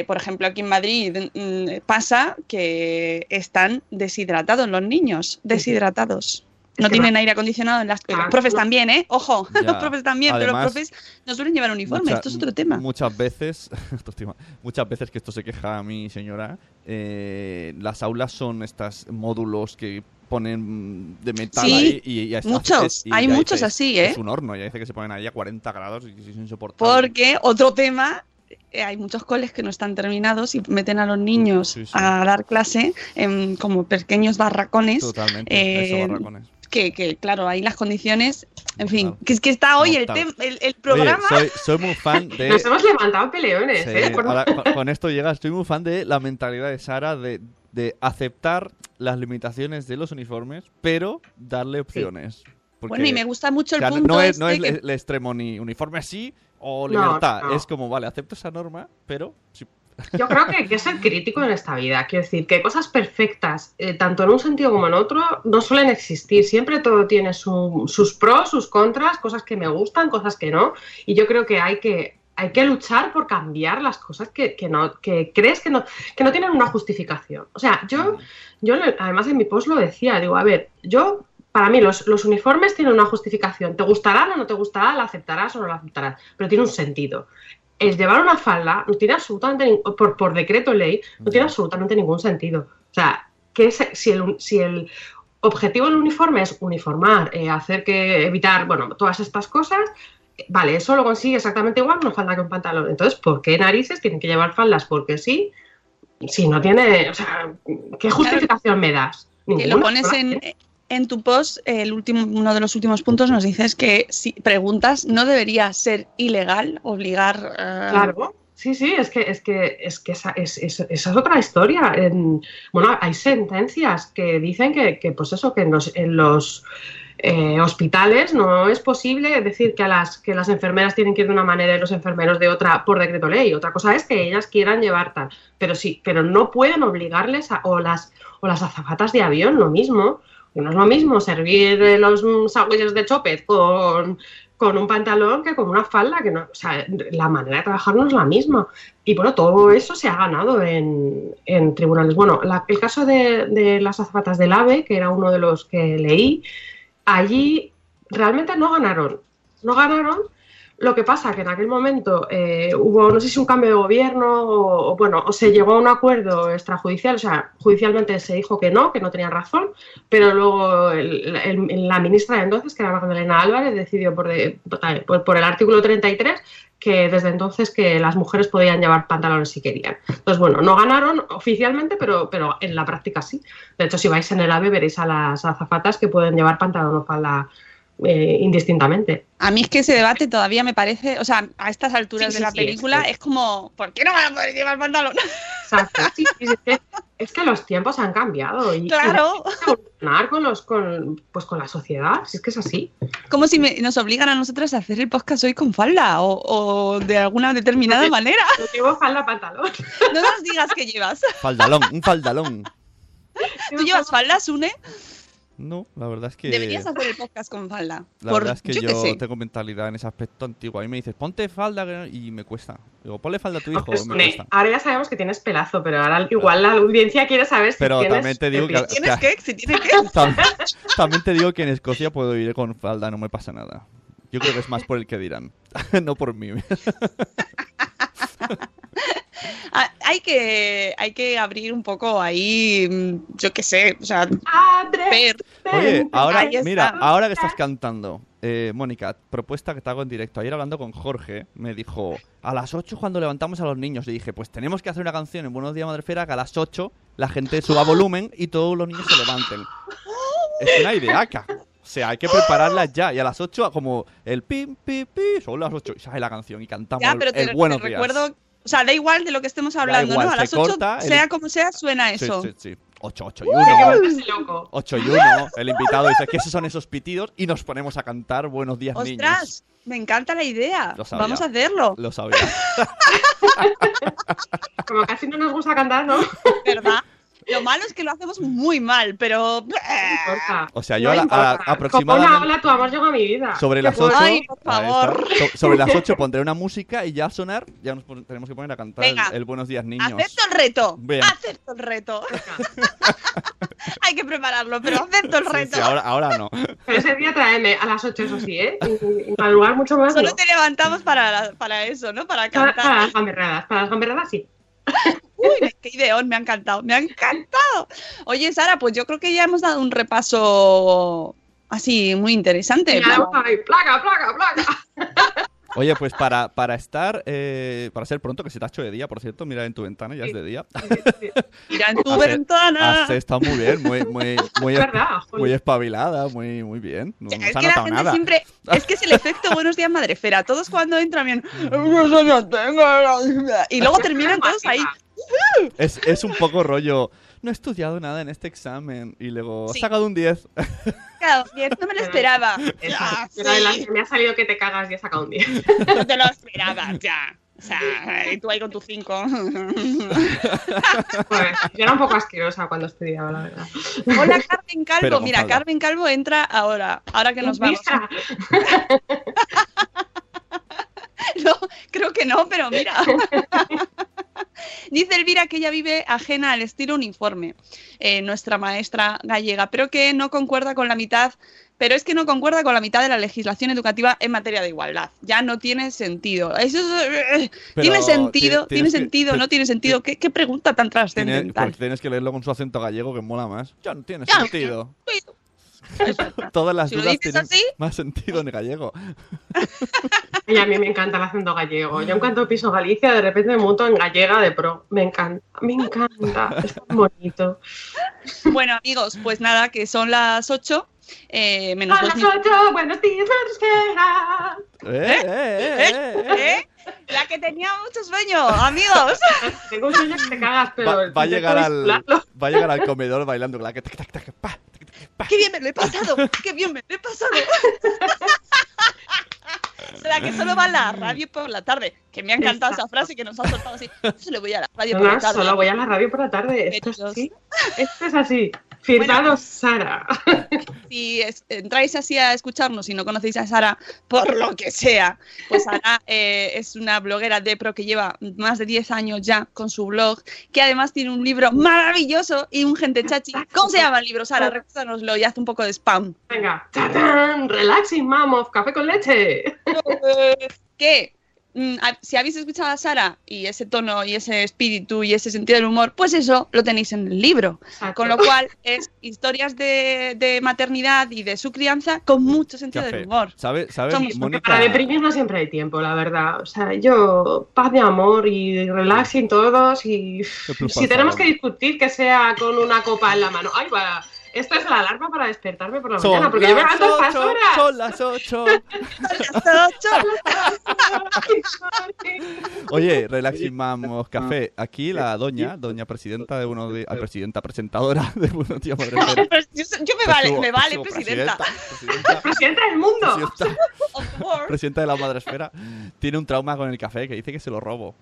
por ejemplo, aquí en Madrid mm, pasa que están deshidratados los niños, deshidratados. No tienen aire acondicionado en las Ah, los profes también, ¿eh? Ojo, Ya. los profes también, pero los profes no suelen llevar uniforme, Mucha- esto es otro tema. Muchas veces, muchas veces que esto se queja a mi señora, eh, las aulas son estos módulos que ponen de metal Sí, ahí y, y- muchos, y hay muchos dice, así, ¿eh? Es un horno, ya dice que se ponen ahí a 40 grados y es insoportable. Porque otro tema, eh, hay muchos coles que no están terminados y meten a los niños Sí, sí. a dar clase en como pequeños barracones. Totalmente, eh, eso, barracones. Que, que, claro, ahí las condiciones, en fin, que es que está hoy el, el, el programa. Oye, soy, soy muy fan de... Nos hemos levantado peleones, Sí, ¿eh? Ahora, con, con esto llega, estoy muy fan de la mentalidad de Sara de, de aceptar las limitaciones de los uniformes, pero darle opciones. Porque, bueno, y me gusta mucho o el sea, punto no es, no este es que- el, el extremo ni uniforme así o No, libertad. no. Es como, vale, acepto esa norma, pero Yo creo que hay que ser crítico en esta vida. Quiero decir, que cosas perfectas, eh, tanto en un sentido como en otro, no suelen existir. Siempre todo tiene su- sus pros, sus contras, cosas que me gustan, cosas que no. Y yo creo que hay que, hay que luchar por cambiar las cosas que, que no, que crees que no, que no tienen una justificación. O sea, yo, yo además en mi post lo decía, digo, a ver, yo. Para mí los, los uniformes tienen una justificación. ¿Te gustará o no te gustará? ¿La aceptarás o no la aceptarás? Pero tiene un sentido el llevar una falda no tiene absolutamente por, por decreto ley no tiene absolutamente ningún sentido. O sea, que si, el, si el objetivo del uniforme es uniformar, eh, hacer que evitar, bueno, todas estas cosas, vale, eso lo consigue exactamente igual una falda que un pantalón. Entonces, ¿por qué narices tienen que llevar faldas? Porque sí, si no tiene, o sea, ¿qué justificación me das? que lo pones en. En tu post, el último, uno de los últimos puntos nos dices que si preguntas, no debería ser ilegal obligar. eh, Claro, sí, sí, es que, es que, es que esa, es, es- esa es otra historia. En- bueno, hay sentencias que dicen que, que, pues eso, que en los, en los eh, hospitales no es posible decir que, a las, que las enfermeras tienen que ir de una manera y los enfermeros de otra por decreto ley. Otra cosa es que ellas quieran llevar tal, pero sí, pero no pueden obligarles a, o las o las azafatas de avión, lo mismo. No es lo mismo servir eh, los sándwiches de chopet con, con un pantalón que con una falda, que no, o sea, la manera de trabajar no es la misma. Y bueno, todo eso se ha ganado en, en tribunales. Bueno, la- el caso de, de las azafatas del AVE, que era uno de los que leí, allí realmente no ganaron. No ganaron. Lo que pasa que en aquel momento eh, hubo, no sé si un cambio de gobierno o, bueno, o se llegó a un acuerdo extrajudicial, o sea, judicialmente se dijo que no, que no tenían razón, pero luego la ministra de entonces, que era Magdalena Álvarez, decidió por, de- por el artículo 33 que desde entonces que las mujeres podían llevar pantalones si querían. Entonces, bueno, no ganaron oficialmente, pero, pero en la práctica sí. De hecho, si vais en el AVE veréis a las azafatas que pueden llevar pantalón o falda eh, indistintamente. A mí es que ese debate todavía me parece, o sea, a estas alturas Sí, de sí, la sí, película es es como, ¿por qué no van a poder llevar pantalón? Exacto. Sí, sí, es, que, es que los tiempos han cambiado y, Claro. evolucionar con los con pues con la sociedad, si es que es así. Como si me- nos obligan a nosotros a hacer el podcast hoy con falda o, o de alguna determinada Sí. manera. Yo llevo falda pantalón. No nos digas que llevas. Faldalón, un faldalón. ¿Tú llevas falda, Sune? No, la verdad es que... Deberías hacer el podcast con falda. La Por- verdad es que yo yo, qué sé. tengo mentalidad en ese aspecto antiguo. A mí me dices, ponte falda y me cuesta. Digo, ponle falda a tu hijo, Pues, me ne, cuesta. ahora ya sabemos que tienes pelazo, pero ahora igual la audiencia quiere saber si Pero tienes también te digo que-. ¿Tienes que? Si tienes que. Tam- También te digo que en Escocia puedo ir con falda, no me pasa nada. Yo creo que es más por el que dirán, no por mí. Ah, hay que hay que abrir un poco ahí, mm, yo qué sé, o sea, ver. Oye, ahora, mira, ahora que estás cantando, eh, Mónica, propuesta que te hago en directo. Ayer hablando con Jorge, me dijo, a las 8 cuando levantamos a los niños, le dije, pues tenemos que hacer una canción en Buenos Días Madrefera que a las 8 la gente suba volumen y todos los niños se levanten. Es una ideaca. O sea, hay que prepararla ya. Y a las 8, como el pim, pim, pim, son las 8 y sale la canción y cantamos Ya, pero te, el te buenos días. recuerdo, o sea, da igual de lo que estemos hablando, igual, ¿no? A las 8, corta el- sea como sea, suena Sí, eso. sí, sí. 8, 8 y Hay que 1. volverse loco. 8 y 1. El invitado dice que esos son esos pitidos y nos ponemos a cantar Buenos días, niños. ¡Ostras! Me encanta la idea. Lo sabía. Vamos a hacerlo, Lo sabía. Como casi no nos gusta cantar. No ¿verdad? Lo malo es que lo hacemos muy mal, pero... O sea, No yo a la- a- importa. Como aproximadamente- una ola, tu amor llegó a mi vida. Sobre ¿Qué las puedo 8. Ay, por favor. sobre las 8 pondré una música y ya a sonar ya nos tenemos que poner a cantar el, Venga. el Buenos días, niños. Acepto el reto. Bien. Acepto el reto. Hay que prepararlo, pero acepto el Sí, reto. sí, ahora, ahora no. Pero ese día tráeme a las 8, eso sí, ¿eh? Al lugar mucho más. Solo no. te levantamos para, la- para eso, ¿no? Para Para, para cantar. las gamberradas, para las gamberradas sí. Uy, qué ideón, me ha encantado, me ha encantado. Oye, Sara, pues yo creo que ya hemos dado un repaso así muy interesante. Ya placa, placa, placa. Oye, pues para, para estar, eh, para ser pronto, que se te ha hecho de día, por cierto, mira en tu ventana, ya es de día. Mira en tu ventana. Has estado muy bien, muy, muy, muy, Es verdad, muy espabilada, muy, muy bien. No, no es se ha que la gente nada. siempre. Es que es el efecto Buenos días, Madrefera. Todos cuando entran bien. "Yo no tengo". Y luego terminan todos ahí. Es, es un poco rollo. No he estudiado nada en este examen. Y luego, Sí. he sacado un 10. Claro, bien, no me lo esperaba. Pero las sí, que me ha salido que te cagas y he sacado un 10. no te lo esperaba, ya. O sea, y tú ahí con tu 5. Pues, yo era un poco asquerosa cuando estudiaba, la verdad. Hola, Carmen Calvo. Pero, Mira. Carmen Calvo entra ahora. Ahora que nos vamos. No, creo que no, pero mira. Dice Elvira que ella vive ajena al estilo uniforme, eh, nuestra maestra gallega, pero que no concuerda con la mitad, pero es que no concuerda con la mitad de la legislación educativa en materia de igualdad. Ya no tiene sentido. Eso es- Pero tiene sentido, ti- tiene tienes que- sentido, no tiene sentido. ¿Qué, qué pregunta tan Tiene- trascendental? porque tienes que leerlo con su acento gallego que mola más. Ya no tiene Ya, sentido. Todas las Si dudas dices tienen así. más sentido en gallego. Y a mí me encanta el acento gallego. Yo en cuanto piso Galicia, de repente me monto en gallega de pro. Me encanta, me encanta. Es tan bonito. Bueno, amigos, pues nada, que son las 8. Eh, menos A dos las minutos. 8, buenos días, madresfera. ¿Eh? ¿Eh? ¿Eh? ¿Eh? ¿Eh? La que tenía mucho sueño, amigos. Tengo un sueño que te cagas, pero. Va, va a llegar al, va a llegar al comedor bailando la que tac, tac, tac, pa. ¡Qué bien me lo he pasado! ¡Qué bien me lo he pasado! Será que solo va a la radio por la tarde. Que me ha encantado esa frase que nos ha soltado así. Solo voy a la radio No, por la tarde. solo voy a la radio por la tarde. Esto es así. Esto es así. Firmado Sara. Si es- entráis así a escucharnos y no conocéis a Sara, por lo que sea, pues Sara eh, es una bloguera de pro que lleva más de 10 años ya con su blog, que además tiene un libro maravilloso y un gente chachi. ¿Cómo se llama el libro, Sara? Recuérdanoslo y haz un poco de spam. Venga. ¡Tatán! Relaxing, of café con leche. que mm, a- si habéis escuchado a Sara y ese tono y ese espíritu y ese sentido del humor, pues eso lo tenéis en el libro. Exacto. Con lo cual es historias de, de maternidad y de su crianza con mucho sentido Café. del humor. ¿Sabes, sabes Somos- Porque Mónica? para deprimir no siempre hay tiempo, la verdad. O sea, yo, paz de amor y relaxing todos. Y si tenemos que discutir, que sea con una copa en la mano. Ay, va. Esto es la alarma para despertarme por la Son mañana, porque yo me las levanto a estas ocho, horas. Son las 8. Oye, Relaxing Mamos Café. Aquí la doña, doña presidenta de uno de. ah, presidenta, presentadora de Buenos Días Madrefera. yo, yo me vale, me vale, presidenta. Presidenta, Presidenta del mundo. presidenta, presidenta de la Madresfera. Tiene un trauma con el café que dice que se lo robo.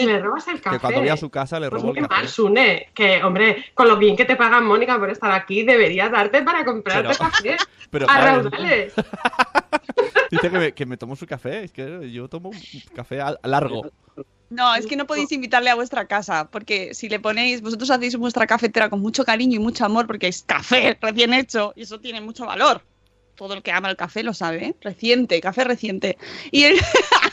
Si me robas el café. Que cuando voy a su casa le Pues robo muy el café. mal, Sune. Que, hombre, con lo bien que te pagan, Mónica, por estar aquí, deberías darte para comprarte Pero- café Pero a claro, raudales. dice que me, que me tomo su café. Es que yo tomo un café largo. No, es que no podéis invitarle a vuestra casa, porque si le ponéis, vosotros hacéis vuestra cafetera con mucho cariño y mucho amor, porque es café recién hecho y eso tiene mucho valor. Todo el que ama el café lo sabe, ¿eh? Reciente, café reciente. Y él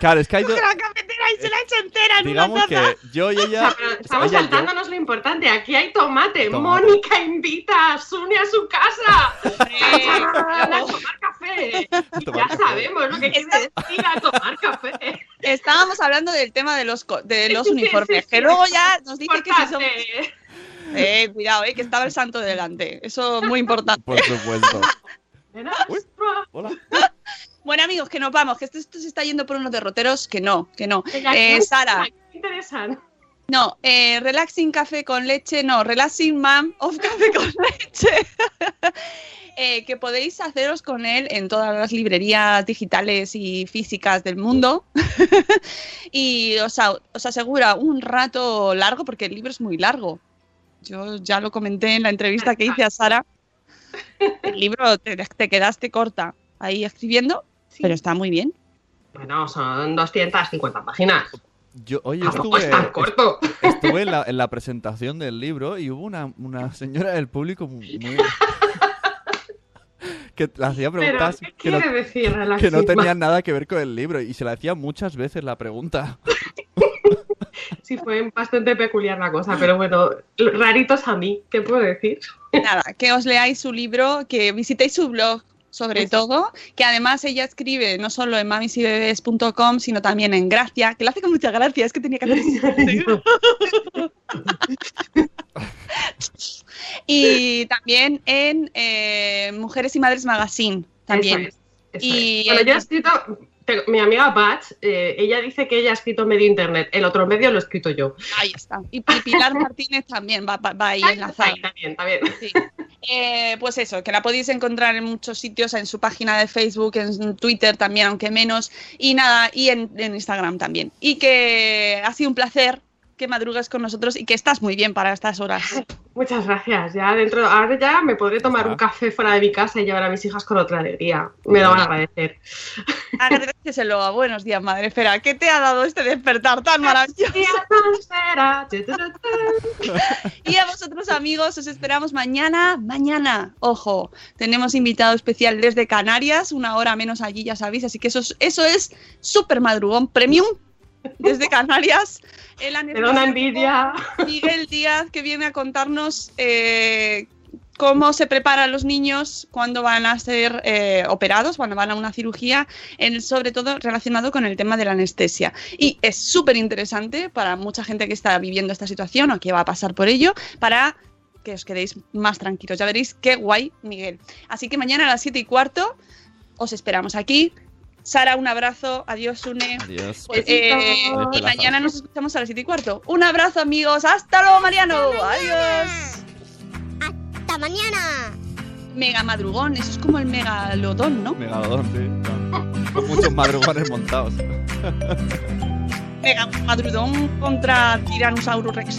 Claro, es que hay. do- coge la cafetera y se la echa entera en Digamos una taza. que yo y O ella. sea, pero estamos ella y yo- saltándonos lo importante. Aquí hay tomate. Tomate. Mónica invita a Sune a su casa. Hombre, a tomar café. Y tomar ya café. sabemos lo que quiere decir a tomar café. Estábamos hablando del tema de los, co- de los uniformes, que luego ya nos dice que si somos... Importante. Eh, cuidado, eh, que estaba el santo delante. Eso es muy importante. Por supuesto. Uy. Hola. Bueno, amigos, que nos vamos, que esto, esto se está yendo por unos derroteros, que no, que no. Eh, ¿qué Sara, no, eh, relaxing café con leche, no, relaxing mam of café con leche. Eh, que podéis haceros con él en todas las librerías digitales y físicas del mundo. y os, os asegura un rato largo, porque el libro es muy largo. Yo ya lo comenté en la entrevista que hice a Sara. El libro te, te quedaste corta ahí escribiendo, Sí. pero está muy bien. Bueno, son 250 páginas. Yo, oye, estuve, es tan corto. estuve en, la, en la presentación del libro y hubo una, una señora del público muy... muy- que le hacía Pero, preguntas ¿qué que no, decir que no relaxismo? tenían nada que ver con el libro y se la hacía muchas veces la pregunta. Sí, fue bastante peculiar la cosa, pero bueno, raritos a mí, ¿qué puedo decir? Nada, que os leáis su libro, que visitéis su blog sobre Eso. todo, que además ella escribe no solo en mamisybebes.com, sino también en Gracia, que lo hace con mucha gracia, es que tenía que hacer Y también en eh, Mujeres y Madres Magazine, también. Eso es, eso Y. Bueno, yo he escrito, te- mi amiga Batch, eh, ella dice que ella ha escrito medio internet, el otro medio lo he escrito yo. Ahí está. Y Pi- Pilar Martínez también va, va- va ahí enlazada. Ahí, también, también. Sí. Eh, pues eso, que la podéis encontrar en muchos sitios, en su página de Facebook, en Twitter también, aunque menos, y nada, y en, en Instagram también. Y que ha sido un placer que madrugues con nosotros y que estás muy bien para estas horas. Muchas gracias. Ya dentro, ahora ya me podré tomar Ah. un café fuera de mi casa y llevar a mis hijas con otra alegría. Me lo van a agradecer. Agradeceselo a Buenos Días, Madre Esfera. ¿Qué te ha dado este despertar tan maravilloso? Y a vosotros, amigos, os esperamos mañana. Mañana, ojo, tenemos invitado especial desde Canarias, una hora menos allí, ya sabéis. Así que eso es, eso es súper madrugón premium desde Canarias. El una envidia. Miguel Díaz, que viene a contarnos eh, cómo se preparan los niños cuando van a ser eh, operados, cuando van a una cirugía, en- sobre todo relacionado con el tema de la anestesia. Y es súper interesante para mucha gente que está viviendo esta situación o que va a pasar por ello, para que os quedéis más tranquilos. Ya veréis qué guay, Miguel. Así que mañana a las 7 y cuarto os esperamos aquí. Sara, un abrazo. Adiós, Sune. Adiós. Pues, eh, y mañana nos escuchamos a las 7 y cuarto. Un abrazo, amigos. Hasta luego, Mariano. Adiós. Hasta mañana. Mega madrugón. Eso es como el megalodón, ¿no? Megalodón, sí. Con muchos madrugones montados. Mega madrugón contra Tyrannosaurus Rex.